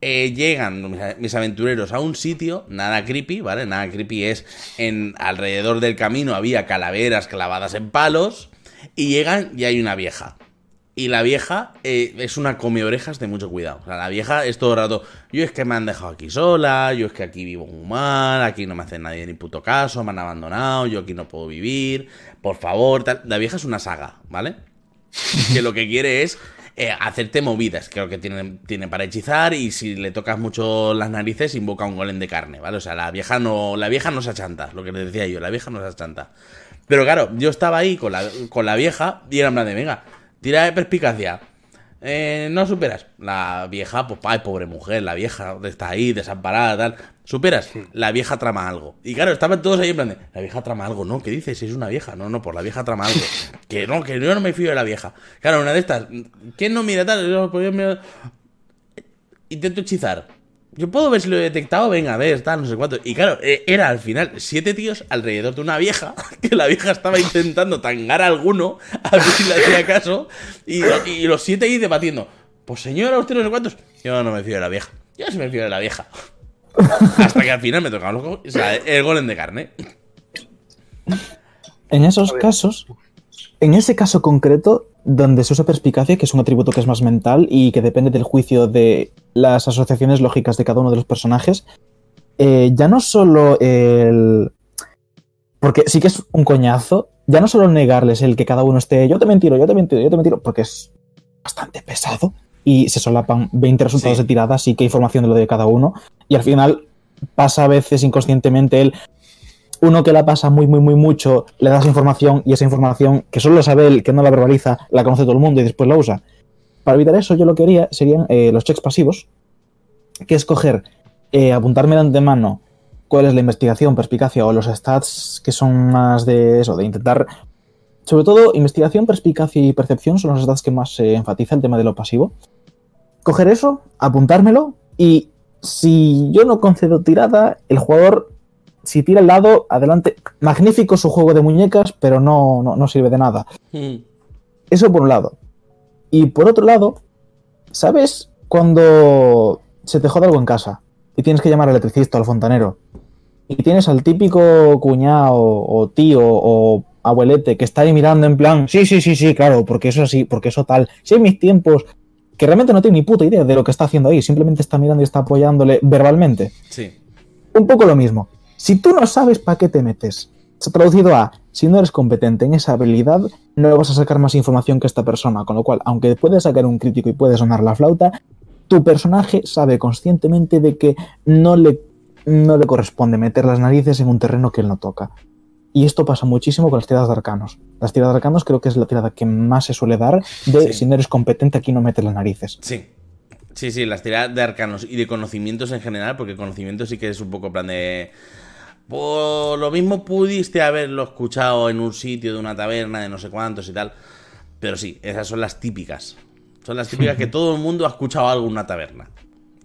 Eh, llegan mis, aventureros a un sitio, nada creepy, ¿vale? Nada creepy es en alrededor del camino había calaveras clavadas en palos y llegan y hay una vieja. Y la vieja eh, es una come orejas de mucho cuidado. O sea, la vieja es todo el rato. Yo es que me han dejado aquí sola, yo es que aquí vivo muy mal, aquí no me hace nadie ni puto caso, me han abandonado, yo aquí no puedo vivir, por favor, tal. La vieja es una saga, ¿vale? que lo que quiere es eh, hacerte movidas, lo que tiene, tiene para hechizar, y si le tocas mucho las narices, invoca un golem de carne, ¿vale? O sea, la vieja no, la vieja no se achanta, lo que les decía yo, la vieja no se achanta. Pero claro, yo estaba ahí con la, con la vieja y era en plan de, venga, tira de perspicacia. Eh, no superas. La vieja, pues, ay, pobre mujer, la vieja está ahí, desamparada, tal. Superas. La vieja trama algo. Y claro, estaban todos ahí en plan de, la vieja trama algo, ¿no? ¿Qué dices? Es una vieja. No, no, por la vieja trama algo. que no, que yo no me fío de la vieja. Claro, una de estas, ¿quién no mira tal? Yo, pues, yo miro- Intento hechizar. Yo puedo ver si lo he detectado, venga, a ver, tal, no sé cuánto. Y claro, eh, era al final siete tíos alrededor de una vieja, que la vieja estaba intentando tangar a alguno, a ver si le hacía caso, y, y los siete ahí debatiendo. Pues señora, usted no sé cuántos. Yo no me fío de la vieja. Yo sí me fío de la vieja. Hasta que al final me cojones, o sea, el golem de carne. En esos casos, En ese caso concreto, donde se usa perspicacia, que es un atributo que es más mental y que depende del juicio de las asociaciones lógicas de cada uno de los personajes, eh, ya no solo el... Porque sí que es un coñazo, ya no solo negarles el que cada uno esté, yo te mentiro, yo te mentiro, yo te mentiro, porque es bastante pesado y se solapan 20 resultados Sí. de tirada, sí que hay información de lo de cada uno, y al final pasa a veces inconscientemente el uno que la pasa muy, muy, muy mucho, le das información y esa información que solo sabe él, que no la verbaliza, la conoce todo el mundo y después la usa. Para evitar eso, yo lo que haría serían eh, los checks pasivos, que es coger, eh, apuntarme de antemano cuál es la investigación, perspicacia o los stats que son más de eso, de intentar. Sobre todo, investigación, perspicacia y percepción son los stats que más se enfatiza el tema de lo pasivo. Coger eso, apuntármelo y si yo no concedo tirada, el jugador si tira el lado, adelante. Magnífico su juego de muñecas, pero no, no, no sirve de nada. Mm. Eso por un lado. Y por otro lado, ¿sabes cuando se te jode algo en casa y tienes que llamar al electricista o al fontanero? Y tienes al típico cuñado o tío o abuelete que está ahí mirando en plan, sí, sí, sí, sí, claro, porque eso es así, porque eso tal. Si en mis tiempos, que realmente no tiene ni puta idea de lo que está haciendo ahí, simplemente está mirando y está apoyándole verbalmente. Sí. Un poco lo mismo. Si tú no sabes para qué te metes, se ha traducido a, si no eres competente en esa habilidad, no vas a sacar más información que esta persona, con lo cual, aunque puedes sacar un crítico y puedes sonar la flauta, tu personaje sabe conscientemente de que no le, no le corresponde meter las narices en un terreno que él no toca. Y esto pasa muchísimo con las tiradas de arcanos. Las tiradas de arcanos creo que es la tirada que más se suele dar de Sí. si no eres competente aquí no metes las narices. Sí. Sí, sí, las tiradas de arcanos y de conocimientos en general, porque conocimientos sí que es un poco plan de. Por lo mismo pudiste haberlo escuchado en un sitio de una taberna de no sé cuántos y tal. Pero sí, esas son las típicas. Son las típicas que todo el mundo ha escuchado algo en una taberna.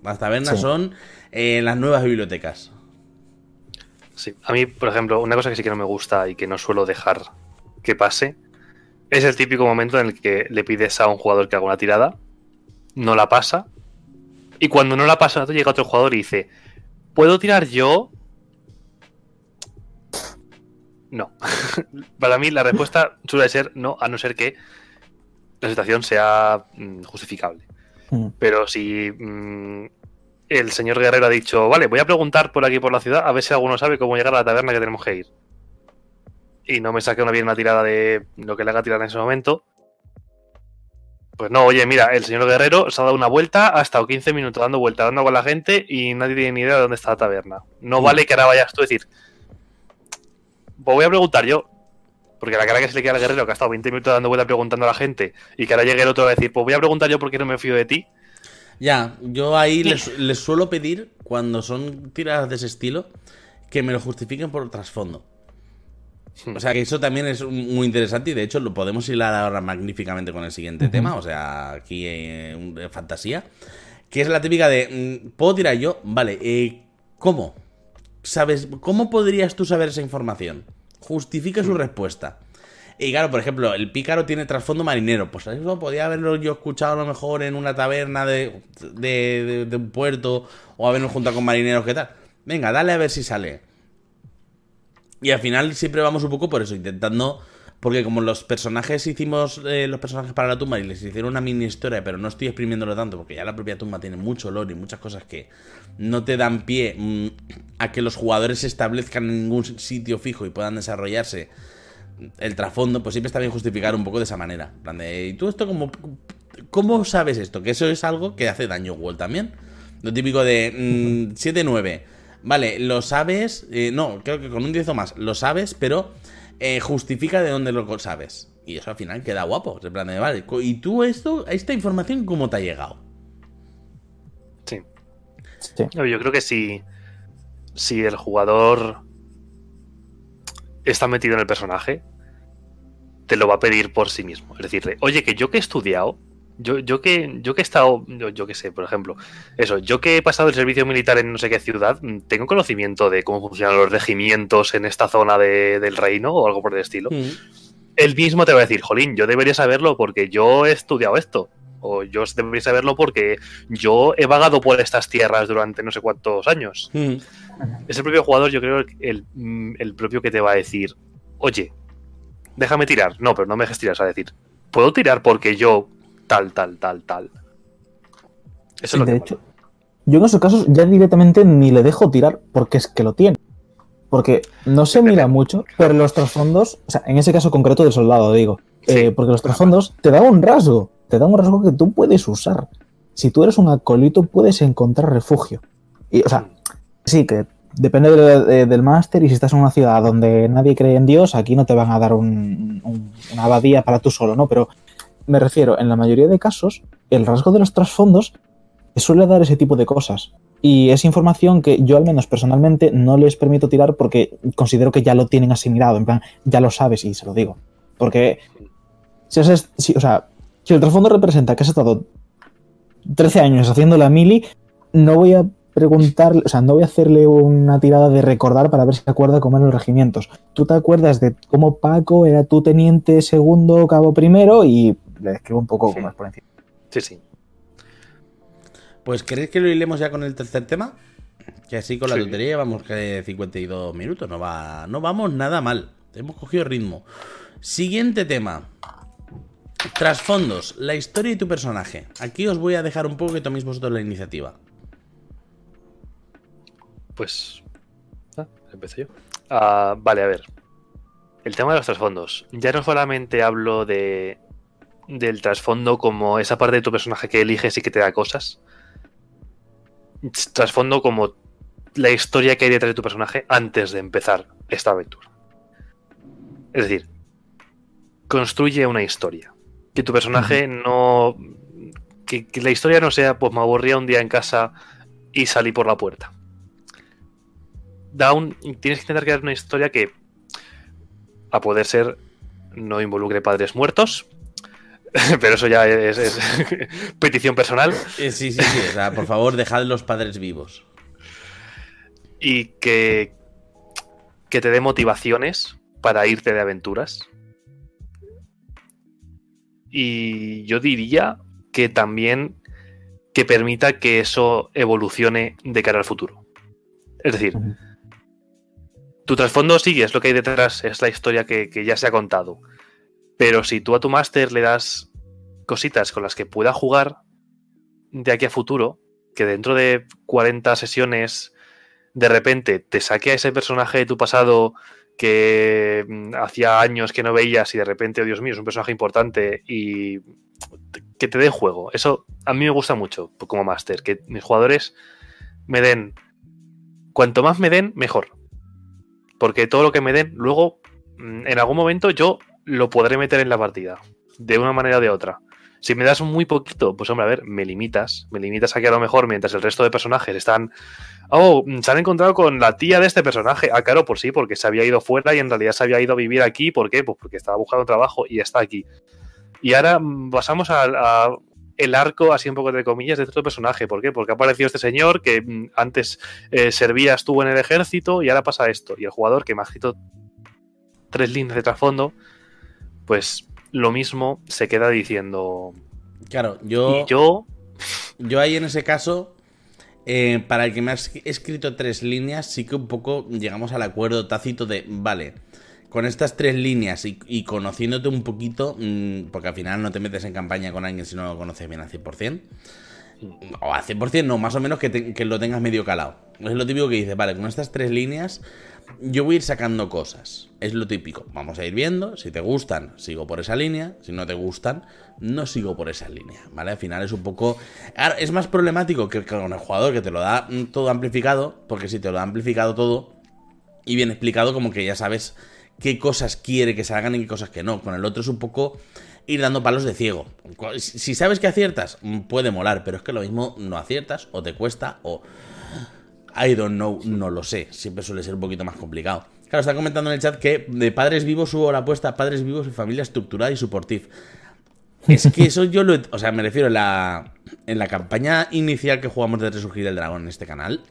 Las tabernas Sí. son eh, las nuevas bibliotecas. Sí. A mí, por ejemplo, una cosa que sí que no me gusta y que no suelo dejar que pase es el típico momento en el que le pides a un jugador que haga una tirada, no la pasa, y cuando no la pasa, llega otro jugador y dice: ¿Puedo tirar yo? No. Para mí, la respuesta suele ser no, a no ser que la situación sea mm, justificable. Mm. Pero si mm, el señor Guerrero ha dicho, vale, voy a preguntar por aquí por la ciudad a ver si alguno sabe cómo llegar a la taberna que tenemos que ir. Y no me saque una bien una tirada de lo que le haga tirar en ese momento. Pues no, oye, mira, el señor Guerrero se ha dado una vuelta, ha estado 15 minutos dando vueltas, dando con la gente y nadie tiene ni idea de dónde está la taberna. No Mm. vale que ahora vayas tú a decir, pues voy a preguntar yo. Porque la cara que se le queda al guerrero, que ha estado 20 minutos dando vueltas preguntando a la gente, y que ahora llegue el otro a decir, pues voy a preguntar yo porque no me fío de ti. Ya, yo ahí les, les suelo pedir, cuando son tiradas de ese estilo, que me lo justifiquen por trasfondo. O sea, que eso también es muy interesante y de hecho lo podemos hilar ahora magníficamente con el siguiente tema, o sea, aquí eh, de fantasía, que es la típica de, mm, ¿puedo tirar yo? Vale, eh, ¿cómo? ¿Sabes? ¿Cómo podrías tú saber esa información? Justifica su respuesta. Y claro, por ejemplo, el pícaro tiene trasfondo marinero. Pues eso podía haberlo yo escuchado a lo mejor en una taberna de, de, un puerto o habernos juntado con marineros, ¿qué tal? Venga, dale a ver si sale. Y al final siempre vamos un poco por eso, intentando. Porque como los personajes hicimos eh, los personajes para la tumba y les hicieron una mini historia, pero no estoy exprimiéndolo tanto, porque ya la propia tumba tiene mucho lore y muchas cosas que no te dan pie mm, a que los jugadores se establezcan en ningún sitio fijo y puedan desarrollarse el trasfondo, pues siempre está bien justificar un poco de esa manera. En plan de, ¿y tú esto cómo, cómo sabes esto? Que eso es algo que hace daño Wall también. Lo típico de mm, 7-9. Vale, lo sabes. eh, no, creo que con un 10 o más. Lo sabes, pero eh, justifica de dónde lo sabes. Y eso al final queda guapo. En plan de, vale, ¿y tú esto, esta información cómo te ha llegado? Sí. Sí. Yo creo que si, si el jugador está metido en el personaje, te lo va a pedir por sí mismo. Es decirle, oye, que yo que he estudiado, yo, yo que yo que he estado, yo, yo que sé, por ejemplo, eso, yo que he pasado el servicio militar en no sé qué ciudad, mm, tengo conocimiento de cómo funcionan los regimientos en esta zona de- del reino o algo por el estilo. Mm. Él mismo te va a decir, Jolín, yo debería saberlo porque yo he estudiado esto. O yo debería saberlo porque yo he vagado por estas tierras durante no sé cuántos años. Mm. Es el propio jugador, yo creo, el, mm, el propio que te va a decir, oye, déjame tirar. No, pero no me dejes tirar, o sea, decir, puedo tirar porque yo tal, tal, tal, tal. Eso es lo de que hecho, yo en esos casos ya directamente ni le dejo tirar porque es que lo tiene. Porque no se mira mucho, pero los trasfondos, o sea, en ese caso concreto del soldado, digo, Sí. eh, porque los trasfondos te dan un rasgo, te dan un rasgo que tú puedes usar. Si tú eres un acolito, puedes encontrar refugio. Y, o sea, sí, que depende de- de- del máster y si estás en una ciudad donde nadie cree en Dios, aquí no te van a dar un- un- una abadía para tú solo, ¿no? Pero me refiero, en la mayoría de casos, el rasgo de los trasfondos te suele dar ese tipo de cosas. Y es información que yo al menos personalmente no les permito tirar porque considero que ya lo tienen asimilado, en plan, ya lo sabes y se lo digo. Porque si, sea, si el trasfondo representa que has estado 13 años haciendo la mili, no voy a preguntarle, o sea, no voy a hacerle una tirada de recordar para ver si se acuerda cómo eran los regimientos. Tú te acuerdas de cómo Paco era tu teniente segundo, cabo primero y le escribo un poco como es por encima. Sí, sí. Pues ¿queréis que lo hilemos ya con el tercer tema? Que así con la Sí. tontería vamos que 52 minutos, no va, no vamos nada mal. Hemos cogido ritmo. Siguiente tema. Trasfondos, la historia y tu personaje. Aquí os voy a dejar un poco que toméis vosotros la iniciativa. Pues. Ah, empecé yo. Ah, vale, a ver. El tema de los trasfondos. Ya no solamente hablo de. del trasfondo como esa parte de tu personaje que eliges y que te da cosas. Trasfondo como la historia que hay detrás de tu personaje antes de empezar esta aventura. Es decir, construye una historia. Que tu personaje no. Que, que la historia no sea, pues me aburría un día en casa y salí por la puerta da un, tienes que intentar crear una historia que, a poder ser, no involucre padres muertos. Pero eso ya es, es petición personal. Eh, sí, sí, sí. O sea, por favor, dejad los padres vivos. Y que, que te dé motivaciones para irte de aventuras. Y yo diría que también que permita que eso evolucione de cara al futuro. Es decir. Tu trasfondo sí es lo que hay detrás, es la historia que, que ya se ha contado. Pero si tú a tu máster le das cositas con las que pueda jugar de aquí a futuro, que dentro de 40 sesiones de repente te saque a ese personaje de tu pasado que mm, hacía años que no veías y de repente, oh Dios mío, es un personaje importante y que te dé juego. Eso a mí me gusta mucho como máster, que mis jugadores me den, cuanto más me den, mejor. Porque todo lo que me den, luego, mm, en algún momento yo lo podré meter en la partida, de una manera o de otra. Si me das muy poquito, pues hombre, a ver, me limitas. Me limitas a que a lo mejor, mientras el resto de personajes están. Oh, mm, se han encontrado con la tía de este personaje. Ah, claro, por sí, porque se había ido fuera y en realidad se había ido a vivir aquí. ¿Por qué? Pues porque estaba buscando trabajo y está aquí. Y ahora mm, pasamos al a el arco, así un poco de comillas, de otro personaje. ¿Por qué? Porque ha aparecido este señor que mm, antes eh, servía, estuvo en el ejército y ahora pasa esto. Y el jugador que me ha escrito tres líneas de trasfondo, pues lo mismo se queda diciendo. Claro, yo, Y yo, yo ahí en ese caso, eh, para el que me has escrito tres líneas, sí que un poco llegamos al acuerdo tácito de, vale, con estas tres líneas y, conociéndote un poquito, mm, porque al final no te metes en campaña con alguien si no lo conoces bien al 100%, o al 100% no, más o menos que lo tengas medio calado. Es lo típico que dices, vale, con estas tres líneas yo voy a ir sacando cosas. Es lo típico. Vamos a ir viendo. Si te gustan, sigo por esa línea. Si no te gustan, no sigo por esa línea. ¿Vale? Al final es un poco. Ahora, es más problemático que con el jugador que te lo da mm, todo amplificado. Porque si te lo da amplificado todo y bien explicado, como que ya sabes qué cosas quiere que salgan y qué cosas que no. Con el otro es un poco ir dando palos de ciego. Si sabes que aciertas, mm, puede molar, pero es que lo mismo no aciertas, o te cuesta, o. I don't know, no lo sé. Siempre suele ser un poquito más complicado. Claro, están comentando en el chat que de padres vivos subo la apuesta a padres vivos y familia estructurada y supportive. Es que eso yo lo. O sea, me refiero en la, en la campaña inicial que jugamos de Resurgir el Dragón en este canal.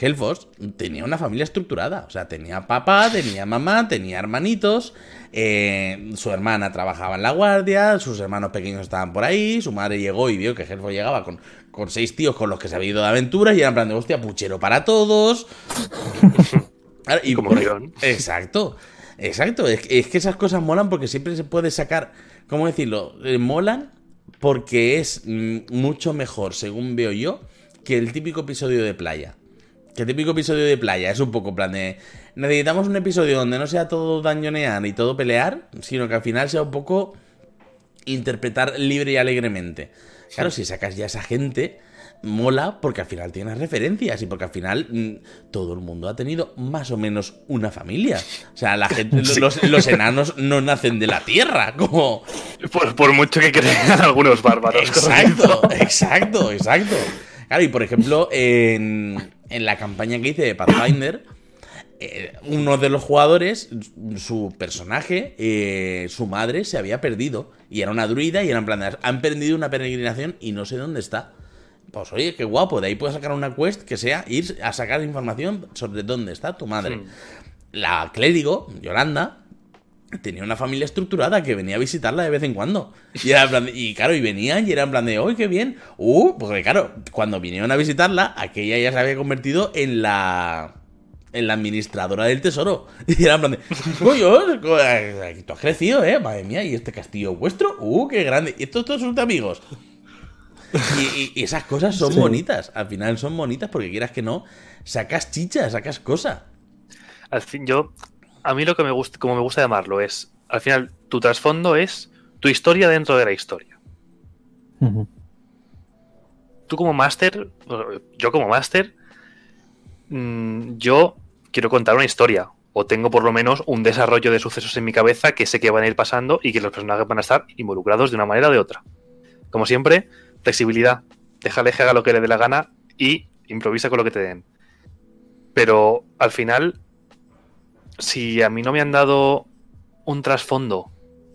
Helfos tenía una familia estructurada. O sea, tenía papá, tenía mamá, tenía hermanitos. eh, su hermana trabajaba en la guardia. Sus hermanos pequeños estaban por ahí. Su madre llegó y vio que Helfos llegaba con, con seis tíos con los que se había ido de aventuras. Y era en plan de hostia, puchero para todos. Y Como por-. Exacto. Exacto, es, es, que esas cosas molan porque siempre se puede sacar, ¿cómo decirlo? Eh, molan porque es mm, mucho mejor, según veo yo, que el típico episodio de playa. Que típico episodio de playa es un poco plan de... Necesitamos un episodio donde no sea todo dañonear y todo pelear, sino que al final sea un poco interpretar libre y alegremente. Claro, si sacas ya a esa gente, mola porque al final tienes referencias y porque al final mm, todo el mundo ha tenido más o menos una familia. O sea, la gente, los, enanos no nacen de la tierra, como... Por, mucho que crean algunos bárbaros. Exacto, exacto, exacto. Claro, y por ejemplo, en, en la campaña que hice de Pathfinder, eh, uno de los jugadores, su personaje, eh, su madre se había perdido. Y era una druida y eran plan han perdido una peregrinación y no sé dónde está. Pues oye, qué guapo, de ahí puedes sacar una quest que sea ir a sacar información sobre dónde está tu madre. La clérigo, Yolanda, tenía una familia estructurada que venía a visitarla de vez en cuando. Y, era plan y claro, y venían y era en plan de, ¡uy, qué bien! Uh, porque claro, cuando vinieron a visitarla, aquella ya se había convertido en la en la administradora del tesoro. Y era en plan de, coño, tú has crecido, ¿eh? Madre mía, ¿y este castillo vuestro? ¡Uh, qué grande! ¿Y estos todos son amigos? Y, esas cosas son bonitas. Al final son bonitas porque quieras que no, sacas chicha, sacas cosa. Al fin, yo. A mí lo que me gusta, como me gusta llamarlo, es. Al final, tu trasfondo es tu historia dentro de la historia. Tú como máster, yo como máster, mm, yo quiero contar una historia. O tengo por lo menos un desarrollo de sucesos en mi cabeza que sé que van a ir pasando y que los personajes van a estar involucrados de una manera o de otra. Como siempre, flexibilidad. Déjale que haga lo que le dé la gana y improvisa con lo que te den. Pero al final, si a mí no me han dado un trasfondo,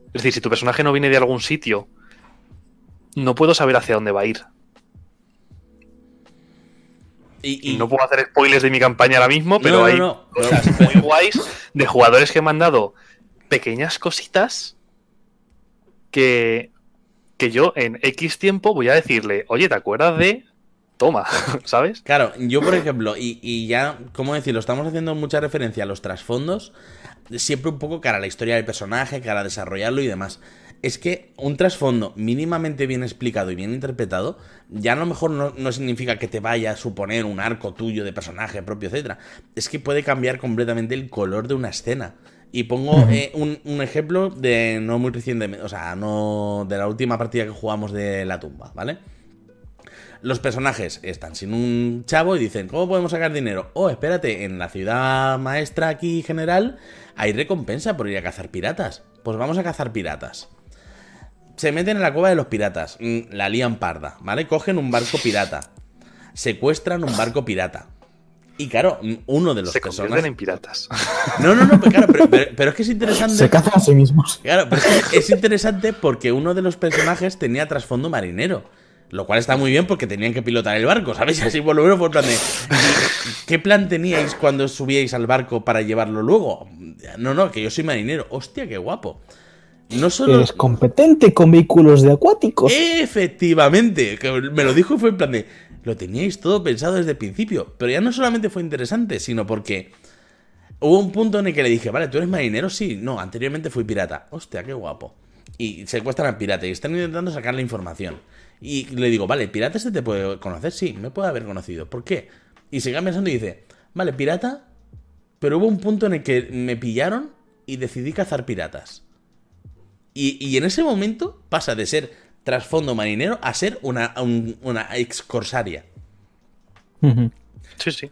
es decir, si tu personaje no viene de algún sitio, no puedo saber hacia dónde va a ir. Y, no puedo hacer spoilers de mi campaña ahora mismo, pero hay cosas muy guays de jugadores que me han dado pequeñas cositas que que yo en X tiempo voy a decirle, oye, ¿te acuerdas de toma, ¿sabes? Claro, yo por ejemplo, y, ya, ¿cómo decirlo? Estamos haciendo mucha referencia a los trasfondos, siempre un poco cara a la historia del personaje, cara a desarrollarlo y demás. Es que un trasfondo mínimamente bien explicado y bien interpretado, ya a lo mejor no, no, significa que te vaya a suponer un arco tuyo de personaje propio, etc. Es que puede cambiar completamente el color de una escena. Y pongo eh, un, ejemplo de no muy reciente, o sea, no de la última partida que jugamos de la tumba, ¿vale? Los personajes están sin un chavo y dicen, ¿cómo podemos sacar dinero? Oh, espérate, en la ciudad maestra aquí general hay recompensa por ir a cazar piratas. Pues vamos a cazar piratas. Se meten en la cueva de los piratas, mm, la lían parda, ¿vale? Cogen un barco pirata, secuestran un barco pirata, y claro, uno de los se personajes. en piratas. No, no, no, pero, claro, pero, es que es interesante. Se cazan a sí mismos. Claro, pero es, que es interesante porque uno de los personajes tenía trasfondo marinero. Lo cual está muy bien porque tenían que pilotar el barco, ¿sabéis? Así por lo menos fue plan de. ¿Qué plan teníais cuando subíais al barco para llevarlo luego? No, no, que yo soy marinero. Hostia, qué guapo. No solo. Eres competente con vehículos de acuáticos. Efectivamente. Que me lo dijo y fue en plan de lo teníais todo pensado desde el principio. Pero ya no solamente fue interesante, sino porque hubo un punto en el que le dije, vale, ¿tú eres marinero? Sí, no, anteriormente fui pirata. Hostia, qué guapo. Y secuestran al pirata y están intentando sacar la información. Y le digo, vale, ¿pirata este te puede conocer? Sí, me puede haber conocido. ¿Por qué? Y se queda pensando y dice, vale, pirata, pero hubo un punto en el que me pillaron y decidí cazar piratas. Y, y en ese momento pasa de ser trasfondo marinero a ser una, una ex corsaria. Sí, sí.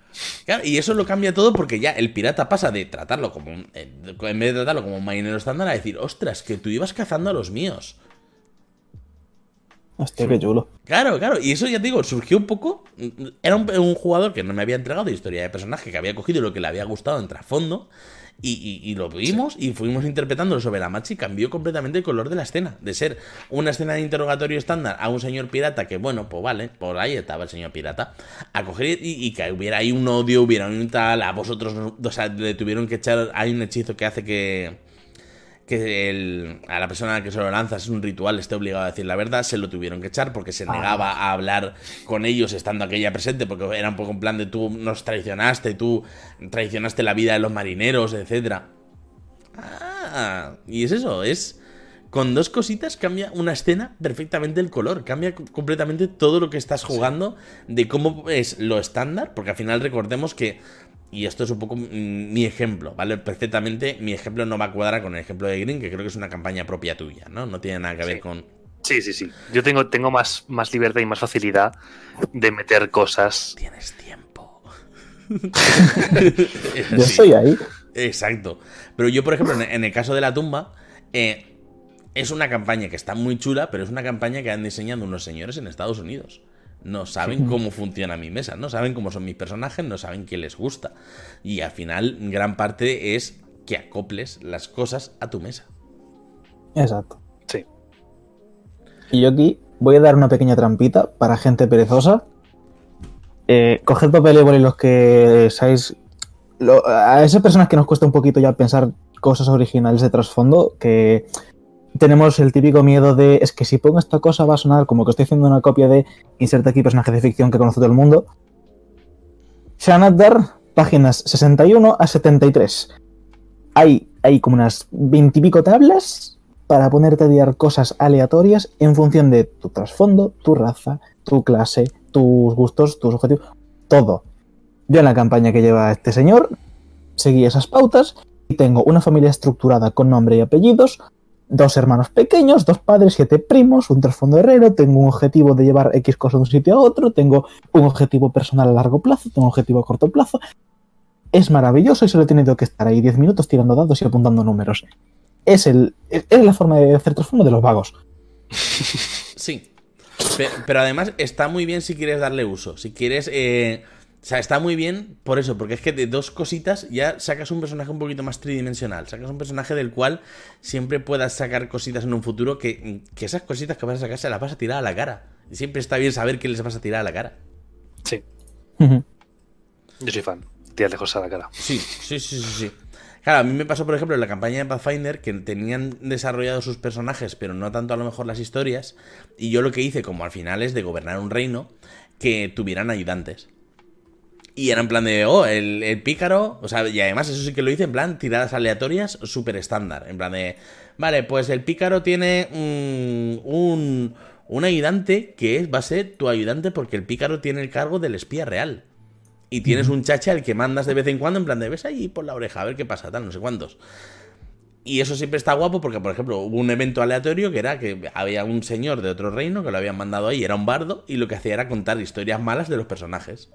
y eso lo cambia todo porque ya el pirata pasa de tratarlo como un, eh, en vez de tratarlo como un marinero estándar a decir, ostras, que tú ibas cazando a los míos. Hostia, qué chulo. Claro, claro. Y eso ya te digo, surgió un poco. Era un, un, jugador que no me había entregado historia de personaje, que había cogido lo que le había gustado en trasfondo. Y, lo vimos y fuimos interpretándolo sobre la marcha y cambió completamente el color de la escena. De ser una escena de interrogatorio estándar a un señor pirata que, bueno, pues vale, por ahí estaba el señor pirata. A coger y, que hubiera ahí un odio, hubiera un tal, a vosotros, o sea, le tuvieron que echar, hay un hechizo que hace que que a la persona que se lo lanza es un ritual, esté obligado a decir la verdad, se lo tuvieron que echar porque se negaba a hablar con ellos estando aquella presente, porque era un poco en plan de tú nos traicionaste, tú traicionaste la vida de los marineros, etcétera. Ah, y es eso, es... Con dos cositas cambia una escena perfectamente el color, cambia completamente todo lo que estás jugando de cómo es lo estándar, porque al final recordemos que y esto es un poco mi ejemplo, ¿vale? Perfectamente, mi ejemplo no va a cuadrar con el ejemplo de Green, que creo que es una campaña propia tuya, ¿no? No tiene nada que ver Sí. con... Sí, sí, sí. Yo tengo, tengo más, más libertad y más facilidad de meter cosas. Tienes tiempo. Yo estoy ahí. Exacto. Pero yo, por ejemplo, en en el caso de la tumba, eh, es una campaña que está muy chula, pero es una campaña que han diseñado unos señores en Estados Unidos. No saben cómo funciona mi mesa, no saben cómo son mis personajes, no saben qué les gusta. Y al final, gran parte es que acoples las cosas a tu mesa. Exacto. Sí. Y yo aquí voy a dar una pequeña trampita para gente perezosa. Eh, coged papel y los que seáis. lo- a esas personas que nos cuesta un poquito ya pensar cosas originales de trasfondo, que tenemos el típico miedo de es que si pongo esta cosa va a sonar como que estoy haciendo una copia de inserta aquí personaje de ficción que conoce todo el mundo. Shanadar, páginas 61 a 73. Hay, hay como unas 20 y pico tablas para ponerte a tirar cosas aleatorias en función de tu trasfondo, tu raza, tu clase, tus gustos, tus objetivos, todo. Yo en la campaña que lleva este señor seguí esas pautas y tengo una familia estructurada con nombre y apellidos, dos hermanos pequeños, dos padres, siete primos, un trasfondo herrero, tengo un objetivo de llevar X cosas de un sitio a otro, tengo un objetivo personal a largo plazo, tengo un objetivo a corto plazo. Es maravilloso y solo he tenido que estar ahí 10 minutos tirando dados y apuntando números. Es, el, es la forma de hacer trasfondo de los vagos. Sí. Pe- Pero, además está muy bien si quieres darle uso. Si quieres. eh, o sea, está muy bien por eso, porque es que de dos cositas ya sacas un personaje un poquito más tridimensional. Sacas un personaje del cual siempre puedas sacar cositas en un futuro que, que esas cositas que vas a sacar se las vas a tirar a la cara. Y siempre está bien saber qué les vas a tirar a la cara. Sí, yo soy fan. Tirarle cosas a la cara. Sí, sí, sí, sí, sí. Claro, a mí me pasó, por ejemplo, en la campaña de Pathfinder que tenían desarrollado sus personajes, pero no tanto a lo mejor las historias. Y yo lo que hice, como al final es de gobernar un reino, que tuvieran ayudantes. Y era en plan de, oh, el, el pícaro, o sea, y además eso sí que lo hice en plan tiradas aleatorias súper estándar. En plan de, vale, pues el pícaro tiene un, un ayudante que es, va a ser tu ayudante porque el pícaro tiene el cargo del espía real. Y tienes un chacha al que mandas de vez en cuando, en plan de ves ahí por la oreja, a ver qué pasa, tal, no sé cuántos. Y eso siempre está guapo porque, por ejemplo, hubo un evento aleatorio que era que había un señor de otro reino que lo habían mandado ahí, era un bardo, y lo que hacía era contar historias malas de los personajes.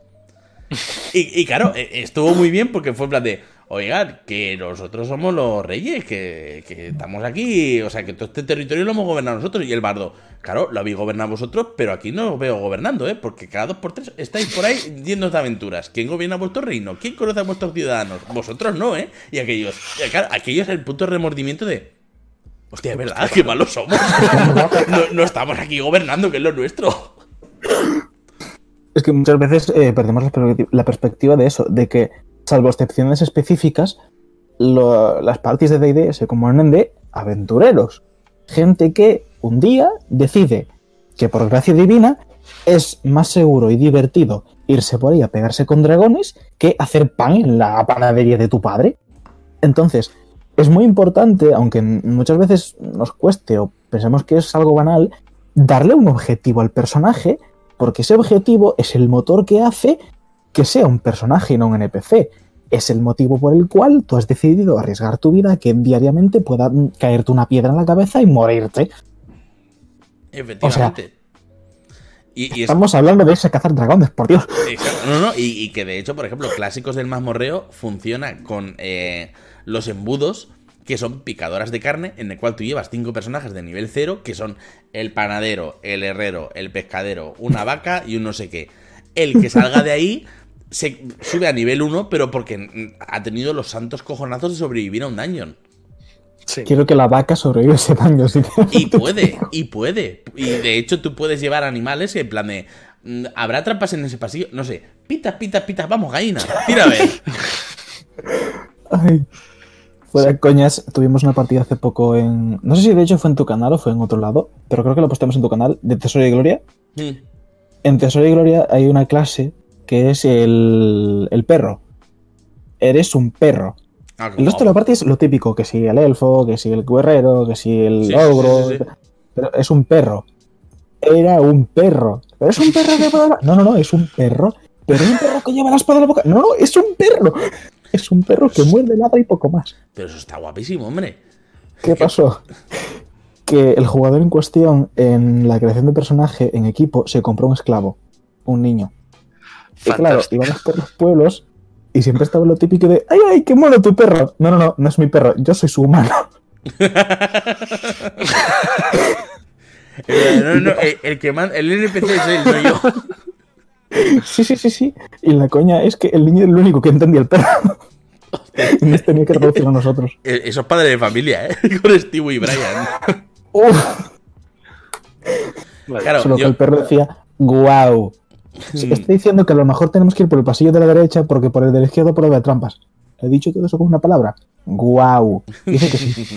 Y, claro, eh, estuvo muy bien porque fue en plan de, oigan, que nosotros somos los reyes, que, que estamos aquí, o sea, que todo este territorio lo hemos gobernado nosotros. Y el bardo, claro, lo habéis gobernado vosotros, pero aquí no os veo gobernando, ¿eh? Porque cada dos por tres estáis por ahí yendo de aventuras. ¿Quién gobierna vuestro reino? ¿Quién conoce a vuestros ciudadanos? Vosotros no, ¿eh? Y aquellos, claro, aquellos el punto de remordimiento de... Hostia, es verdad, qué malos somos. No, no estamos aquí gobernando, que es lo nuestro. Es que muchas veces eh, perdemos la perspecti- la perspectiva de eso, de que, salvo excepciones específicas, las parties de D&D se componen de aventureros. Gente que un día decide que por gracia divina es más seguro y divertido irse por ahí a pegarse con dragones que hacer pan en la panadería de tu padre. Entonces, es muy importante, aunque muchas veces nos cueste o pensemos que es algo banal, darle un objetivo al personaje porque ese objetivo es el motor que hace que sea un personaje y no un NPC. Es el motivo por el cual tú has decidido arriesgar tu vida a que diariamente pueda caerte una piedra en la cabeza y morirte. Efectivamente. y, y es, Estamos hablando de ese cazar dragones, por Dios. Exacto. No, no, y, y que de hecho, por ejemplo, clásicos del mazmorreo funciona con eh, los embudos, que son picadoras de carne, en el cual tú llevas cinco personajes de nivel cero, que son el panadero, el herrero, el pescadero, una vaca y un no sé qué. El que salga de ahí se sube a nivel 1, pero porque ha tenido los santos cojonazos de sobrevivir a un dungeon. Sí. Quiero que la vaca sobreviva ese daño. si Y puede, y puede. Y de hecho tú puedes llevar animales en plan de... mm, ¿Habrá trampas en ese pasillo? No sé. Pitas, pitas, pitas. Vamos, gallina. Tira a ver. Ay. Fuera de coñas, tuvimos una partida hace poco en. No sé si de hecho fue en tu canal o fue en otro lado, pero creo que lo postemos en tu canal, de Tesoro y Gloria. En Tesoro y Gloria hay una clase que es el, el perro. Eres un perro. Ah, El resto de la parte es lo típico, que si el elfo, que si el guerrero, que si el Sí, ogro. sí, sí, sí. Pero es un perro. Era un perro. Pero es un perro que puede hablar. No, no, no, es un perro. Pero es un perro que lleva la espada en la boca. No, no, es un perro. Es un perro que muerde, ladra y poco más. Pero eso está guapísimo, hombre. ¿Qué pasó? Que el jugador en cuestión, en la creación de personaje en equipo, se compró un esclavo, un niño. Y claro, íbamos por los pueblos y siempre estaba lo típico de ¡Ay, ay, qué mono tu perro! No, no, no, no es mi perro, yo soy su humano. Eh, no, no, el, el que manda, el NPC es él, no yo. Sí, sí, sí, sí. Y la coña es que el niño era el único que entendía el perro. Y nos tenía que traducir a nosotros. Eh, Eso es padre de familia, ¿eh? Con Steve y Brian. Claro, solo que el perro decía ¡Guau! Mm. Está diciendo que a lo mejor tenemos que ir por el pasillo de la derecha porque por el de la izquierda por de trampas. ¿He dicho todo eso con una palabra? ¡Guau! Dice que sí.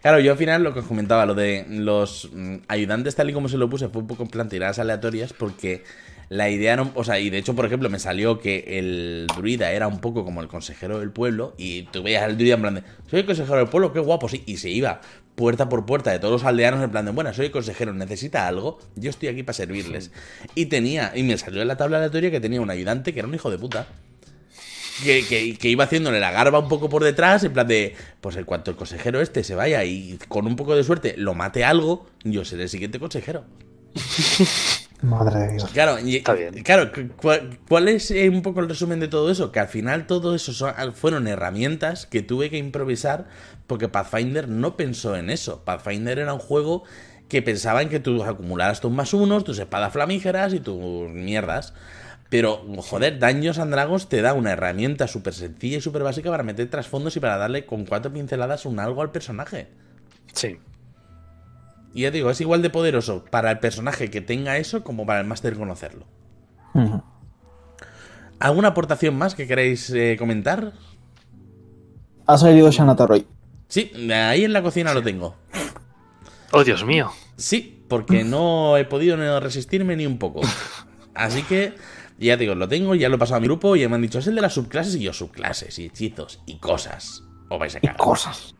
Claro, yo al final lo que os comentaba, lo de los mm, ayudantes tal y como se lo puse, fue un poco en plan tiradas aleatorias porque la idea no... O sea, y de hecho, por ejemplo, me salió que el druida era un poco como el consejero del pueblo y tú veías al druida en plan de, soy el consejero del pueblo, qué guapo, sí, y se iba puerta por puerta de todos los aldeanos en plan de, bueno, soy el consejero, necesita algo, yo estoy aquí para servirles. Y tenía, y me salió en la tabla aleatoria que tenía un ayudante que era un hijo de puta. Que, que- que iba haciéndole la garba un poco por detrás, en plan de, pues en cuanto el consejero este se vaya y con un poco de suerte lo mate algo, yo seré el siguiente consejero. Madre de Dios. Claro, y- Está bien. claro, cu- ¿cuál, cuál es eh, un poco el resumen de todo eso? Que al final todo eso son- fueron herramientas que tuve que improvisar porque Pathfinder no pensó en eso. Pathfinder era un juego que pensaba en que tú acumularas tus más unos, tus espadas flamígeras y tus mierdas. Pero, joder, Daños and Dragons te da una herramienta súper sencilla y súper básica para meter trasfondos y para darle con cuatro pinceladas un algo al personaje. Sí. Y ya digo, es igual de poderoso para el personaje que tenga eso como para el máster conocerlo. ¿Alguna aportación más que queráis eh, comentar? Ha salido Shanata Roy. Sí, ahí en la cocina lo tengo. Oh, Dios mío. Sí, porque no he podido resistirme ni un poco. Así que, ya digo, lo tengo, ya lo he pasado a mi grupo y me han dicho, es el de las subclases y yo, subclases y hechizos y cosas. Os vais a Y cagar. cosas.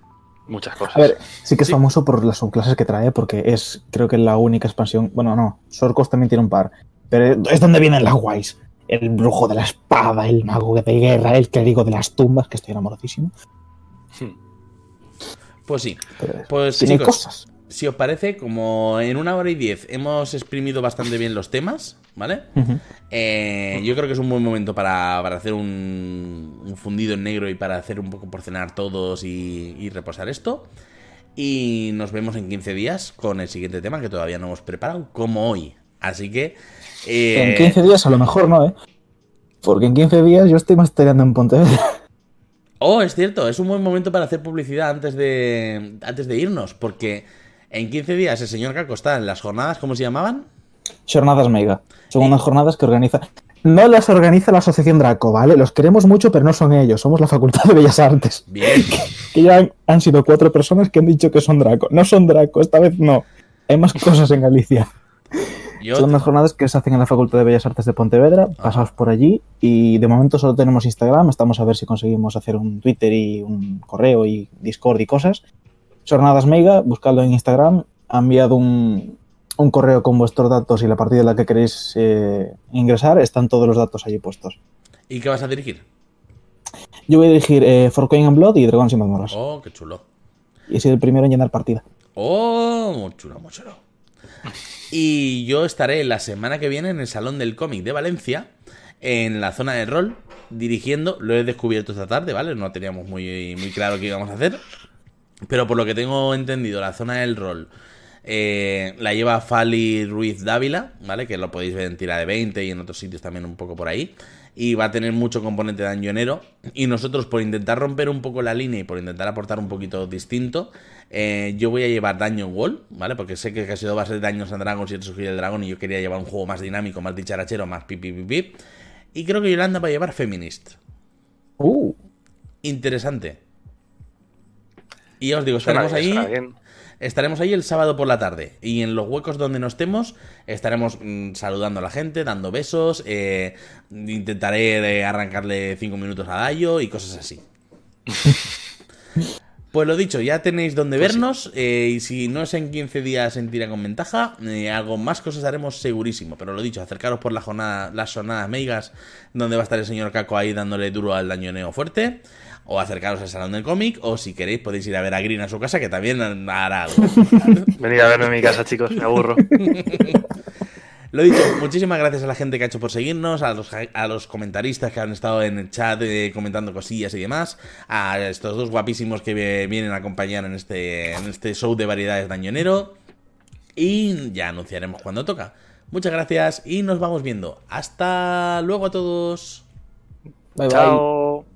Muchas cosas. A ver, sí que es Sí. famoso por las subclases que trae, porque es, creo que la única expansión. Bueno, no, Sorcos también tiene un par. Pero es donde vienen las guays. El brujo de la espada, el mago de guerra, el clérigo de las tumbas, que estoy enamoradísimo. Hmm. Pues sí. Pero Pues tiene chicos, cosas. Si os parece, como en una hora y diez hemos exprimido bastante bien los temas, ¿vale? Eh, yo creo que es un buen momento para, para hacer un, un fundido en negro y para hacer un poco por cenar todos y, y reposar esto. Y nos vemos en 15 días con el siguiente tema que todavía no hemos preparado, como hoy. Así que... eh, En 15 días a lo mejor no, ¿eh? Porque en 15 días yo estoy masteriando en Pontevedra. Oh, es cierto, es un buen momento para hacer publicidad antes de, antes de irnos, porque en 15 días el señor Caco está en las jornadas, ¿cómo se llamaban? Jornadas Mega. Son unas jornadas que organiza. No las organiza la Asociación Draco, ¿vale? Los queremos mucho, pero no son ellos. Somos la Facultad de Bellas Artes. Bien. Que ya han, han sido cuatro personas que han dicho que son Draco. No son Draco, esta vez no. Hay más cosas en Galicia. Yo, Son unas jornadas que se hacen en la Facultad de Bellas Artes de Pontevedra. Pasaos por allí. Y de momento solo tenemos Instagram. Estamos a ver si conseguimos hacer un Twitter y un correo y Discord y cosas. Jornadas Mega, buscadlo en Instagram. Ha enviado un, un correo con vuestros datos y la partida en la que queréis eh, ingresar. Están todos los datos allí puestos. ¿Y qué vas a dirigir? Yo voy a dirigir eh, For Coin and Blood y Dragons y Mazmorras. Oh, qué chulo. Y he sido el primero en llenar partida. Oh, muy chulo, muy chulo. Y yo estaré la semana que viene en el Salón del Cómic de Valencia, en la zona de rol, dirigiendo. Lo he descubierto esta tarde, ¿vale? No teníamos muy, muy claro qué íbamos a hacer. Pero por lo que tengo entendido, la zona del rol eh, la lleva Fali Ruiz Dávila, ¿vale? Que lo podéis ver en Tira de 20 y en otros sitios también un poco por ahí. Y va a tener mucho componente dañonero. Y nosotros, por intentar romper un poco la línea y por intentar aportar un poquito distinto, eh, yo voy a llevar Daño Wall, ¿vale? Porque sé que casi todo va a ser Daños and Dragons y el del Dragón. Y yo quería llevar un juego más dinámico, más dicharachero, más pipi pipi. Pip. Y creo que Yolanda va a llevar Feminist. Uh, Interesante. Y ya os digo, estaremos ahí. Estaremos ahí el sábado por la tarde y en los huecos donde no estemos estaremos mm, saludando a la gente, dando besos, eh, intentaré eh, arrancarle cinco minutos a Dayo y cosas así. Pues lo dicho, ya tenéis donde Pues sí. vernos. eh, y si no es en 15 días en Tira con Ventaja, eh, algo más cosas haremos segurísimo. Pero lo dicho, acercaros por la jornada, las jornadas meigas, donde va a estar el señor Caco ahí dándole duro al daño neo fuerte. O acercaros al salón del cómic. O si queréis, podéis ir a ver a Green a su casa, que también hará algo. Venid a verme en mi casa, chicos, me aburro. Lo dicho, muchísimas gracias a la gente que ha hecho por seguirnos, a los, a los comentaristas que han estado en el chat eh, comentando cosillas y demás, a estos dos guapísimos que vienen a acompañar en este, en este show de variedades dañonero. Y ya anunciaremos cuando toca. Muchas gracias y nos vamos viendo. Hasta luego a todos. Bye bye. Chao.